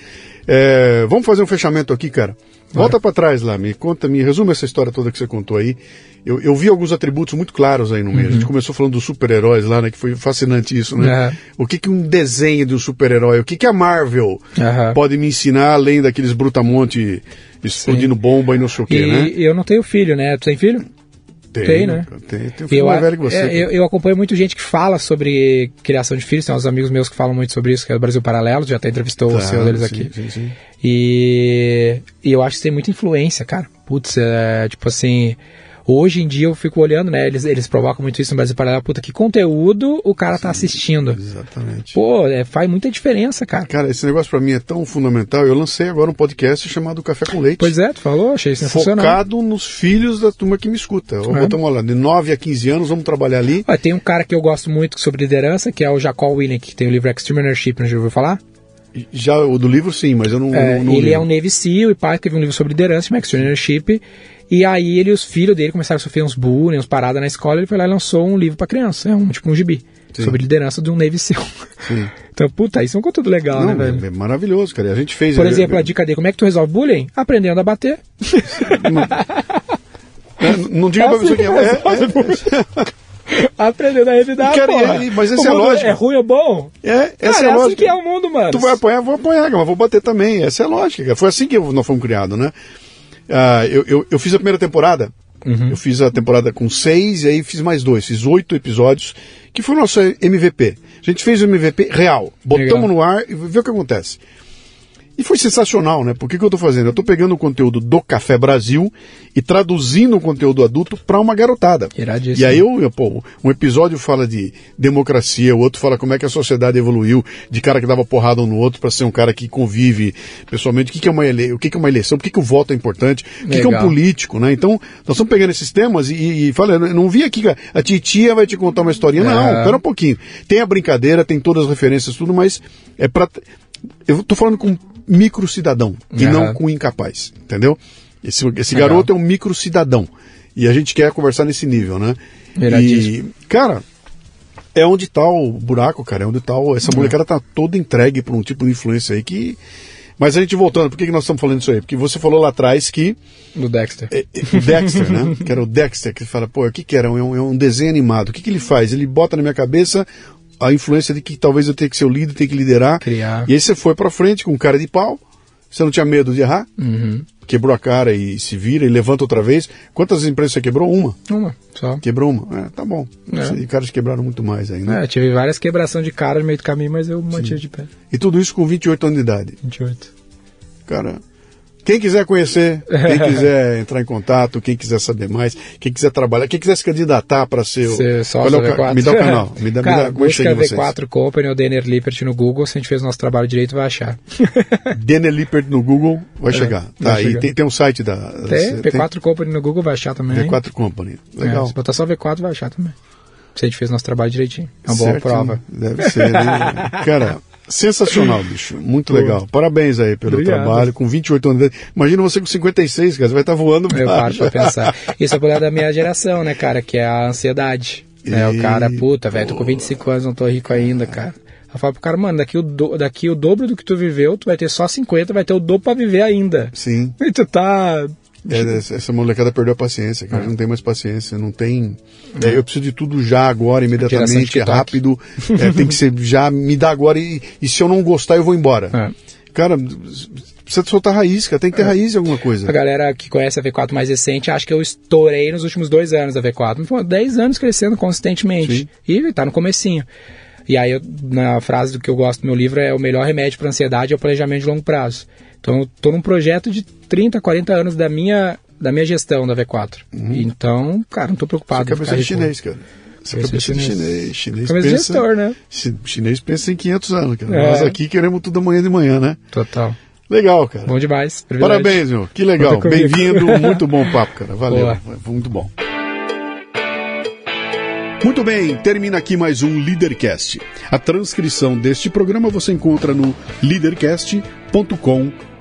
É, vamos fazer um fechamento aqui, cara. Volta para trás lá, me conta, me resume essa história toda que você contou aí. Eu, eu vi alguns atributos muito claros aí no meio. Uhum. A gente uhum. começou falando dos super-heróis lá, né? Que foi fascinante isso, né? Uhum. O que, que um desenho de um super-herói, o que, que a Marvel uhum. pode me ensinar além daqueles brutamonte explodindo Sim. bomba e não sei o quê, né? eu não tenho filho, né? Tu tem filho? Tem, tem né? Tem, tem um filho eu, mais velho que você. É, eu, eu, acompanho muito gente que fala sobre criação de filhos, tem uns amigos meus que falam muito sobre isso, que é o Brasil Paralelo, já até entrevistou tá, o CEO deles sim, aqui. Sim, sim. E, e eu acho que tem muita influência, cara. Putz, é, tipo assim, Hoje em dia eu fico olhando, né? Eles, eles provocam muito isso no Brasil Paralelo. Puta, que conteúdo o cara tá Sim, tá assistindo. Exatamente. Pô, é, faz muita diferença, cara. Cara, esse negócio para mim é tão fundamental. Eu lancei agora um podcast chamado Café com Leite. Pois é, tu falou, achei sensacional. Focado nos filhos da turma que me escuta. É. Vamos lá, de 9 a 15 anos, vamos trabalhar ali. Olha, tem um cara que eu gosto muito sobre liderança, que é o Jacol William, que tem o livro Extreme Ownership, não já ouviu falar? Já o do livro sim, mas eu não. É, não, não ele li. é um Navy SEAL e pai teve um livro sobre liderança, Max Leadership. E aí ele os filhos dele começaram a sofrer uns bullying, uns paradas na escola, ele foi lá e lançou um livro para criança, é um tipo um gibi. Sim. Sobre liderança de um Navy SEAL. Sim. Então, puta, isso é um conteúdo legal, não, né, velho? É maravilhoso, cara. A gente fez. Por exemplo, a dica dele, como é que tu resolve bullying? Aprendendo a bater. Não, não diga é pra pessoa que é. é, é. Aprendendo a revidar, Quero, é, Mas essa é a lógica. É ruim ou bom? É, essa cara, é a lógica. É assim que é o mundo, mano. Tu vai apanhar, vou apanhar, mas vou bater também. Essa é a lógica. Foi assim que nós fomos criados, né? Uh, eu, eu, eu, fiz a primeira temporada Eu fiz a temporada com seis e aí fiz mais dois. Fiz oito episódios, que foi o nosso MVP. A gente fez o MVP real. Botamos Legal. no ar e vê o que acontece. E foi sensacional, né? Porque o que eu estou fazendo? Eu estou pegando o conteúdo do Café Brasil e traduzindo o conteúdo adulto para uma garotada. Iradíssimo. E aí eu, eu, pô, um episódio fala de democracia, o outro fala como é que a sociedade evoluiu, de cara que dava porrada um no outro para ser um cara que convive pessoalmente, o que, que é uma ele... o que, que é uma eleição, por que, que o voto é importante, o que, que é um político, né? Então, nós estamos pegando esses temas e, e fala, eu não vi aqui que a- titia vai te contar uma historinha, não, É. pera um pouquinho. Tem a brincadeira, tem todas as referências, tudo, mas é para eu tô falando com micro cidadão e Aham. não com incapaz, entendeu? Esse, esse garoto é um micro cidadão e a gente quer conversar nesse nível, né? E, cara, é onde tá o buraco, cara, é onde tá o, Uhum. essa molecada tá toda entregue por um tipo de influência aí que mas a gente voltando, por que, que nós estamos falando isso aí? Porque você falou lá atrás que Do Dexter. é, é, o Dexter, né? Que era o Dexter, que fala, pô, o que que era? É um, é um desenho animado. O que que ele faz? Ele bota na minha cabeça a influência de que talvez eu tenha que ser o líder, tenha que liderar. Criar. E aí você foi pra frente com cara de pau. Você não tinha medo de errar? Uhum. Quebrou a cara e se vira e levanta outra vez. Quantas empresas você quebrou? Uma. Uma, só. Quebrou uma. É, tá bom. É. E caras quebraram muito mais aí, né? É, tive várias quebrações de cara no meio do caminho, mas eu mantive de pé. E tudo isso com 28 anos de idade. 28. Cara, quem quiser conhecer, quem quiser entrar em contato, quem quiser saber mais, quem quiser trabalhar, quem quiser se candidatar para ser. Ser sócio é o da ca- V4. Me dá o canal. Me dá, Cara, me dá é busca chega vocês. V4 Company ou Denner Lippert no Google. Se a gente fez o nosso trabalho direito, vai achar. Denner Lippert no Google vai chegar. Tá, vai e chegar. tem, tem um site da. Tem, V4 Company no Google vai achar também. V4 Company. É, Legal. se botar só V4, vai achar também. Se a gente fez o nosso trabalho direitinho. É uma boa Certo, prova. Deve ser, né? Cara, sensacional, bicho. Muito legal. Parabéns aí pelo Obrigado. trabalho. Com 28 anos. Imagina você com 56, cara. Você vai estar voando. Eu paro baixo. pra pensar. Isso é problema da minha geração, né, cara? Que é a ansiedade. Né? O cara, puta, velho, tô com 25 anos, não tô rico ainda, cara. Eu falo pro cara, mano, daqui o, do, daqui o dobro do que tu viveu, tu vai ter só 50, vai ter o dobro pra viver ainda. Sim. E tu tá. É, essa molecada perdeu a paciência, É. cara. Não tem mais paciência, não tem. É, eu preciso de tudo já, agora, imediatamente, rápido. É, tem que ser já, me dá agora e, e se eu não gostar, eu vou embora. É. Cara, precisa soltar raiz, cara. Tem que ter raiz em alguma coisa. A galera que conhece a V4 mais recente acha que eu estourei nos últimos dois anos da V4. Mas, pô, 10 anos crescendo consistentemente. Sim. E tá no comecinho. E aí, eu- na frase do que eu gosto do meu livro é o melhor remédio para ansiedade é o planejamento de longo prazo. Então, tô num projeto de 30, 40 anos da minha, da minha gestão da V4. Então, cara, não tô preocupado. Você é em de ficar rico. chinês, cara. Você é Cabeça cabeça de de chinês. chinês. Cabeça pensa, gestor, né? chi- chinês pensa em 500 anos, cara. É. Nós aqui queremos tudo amanhã de manhã, né? Total. Legal, cara. Bom demais. Privilégio. Parabéns, meu. Que legal. Bem-vindo. Muito bom papo, cara. Valeu. Boa. Foi muito bom. Muito bem, termina aqui mais um Leadercast. A transcrição deste programa você encontra no leadercast.com.br.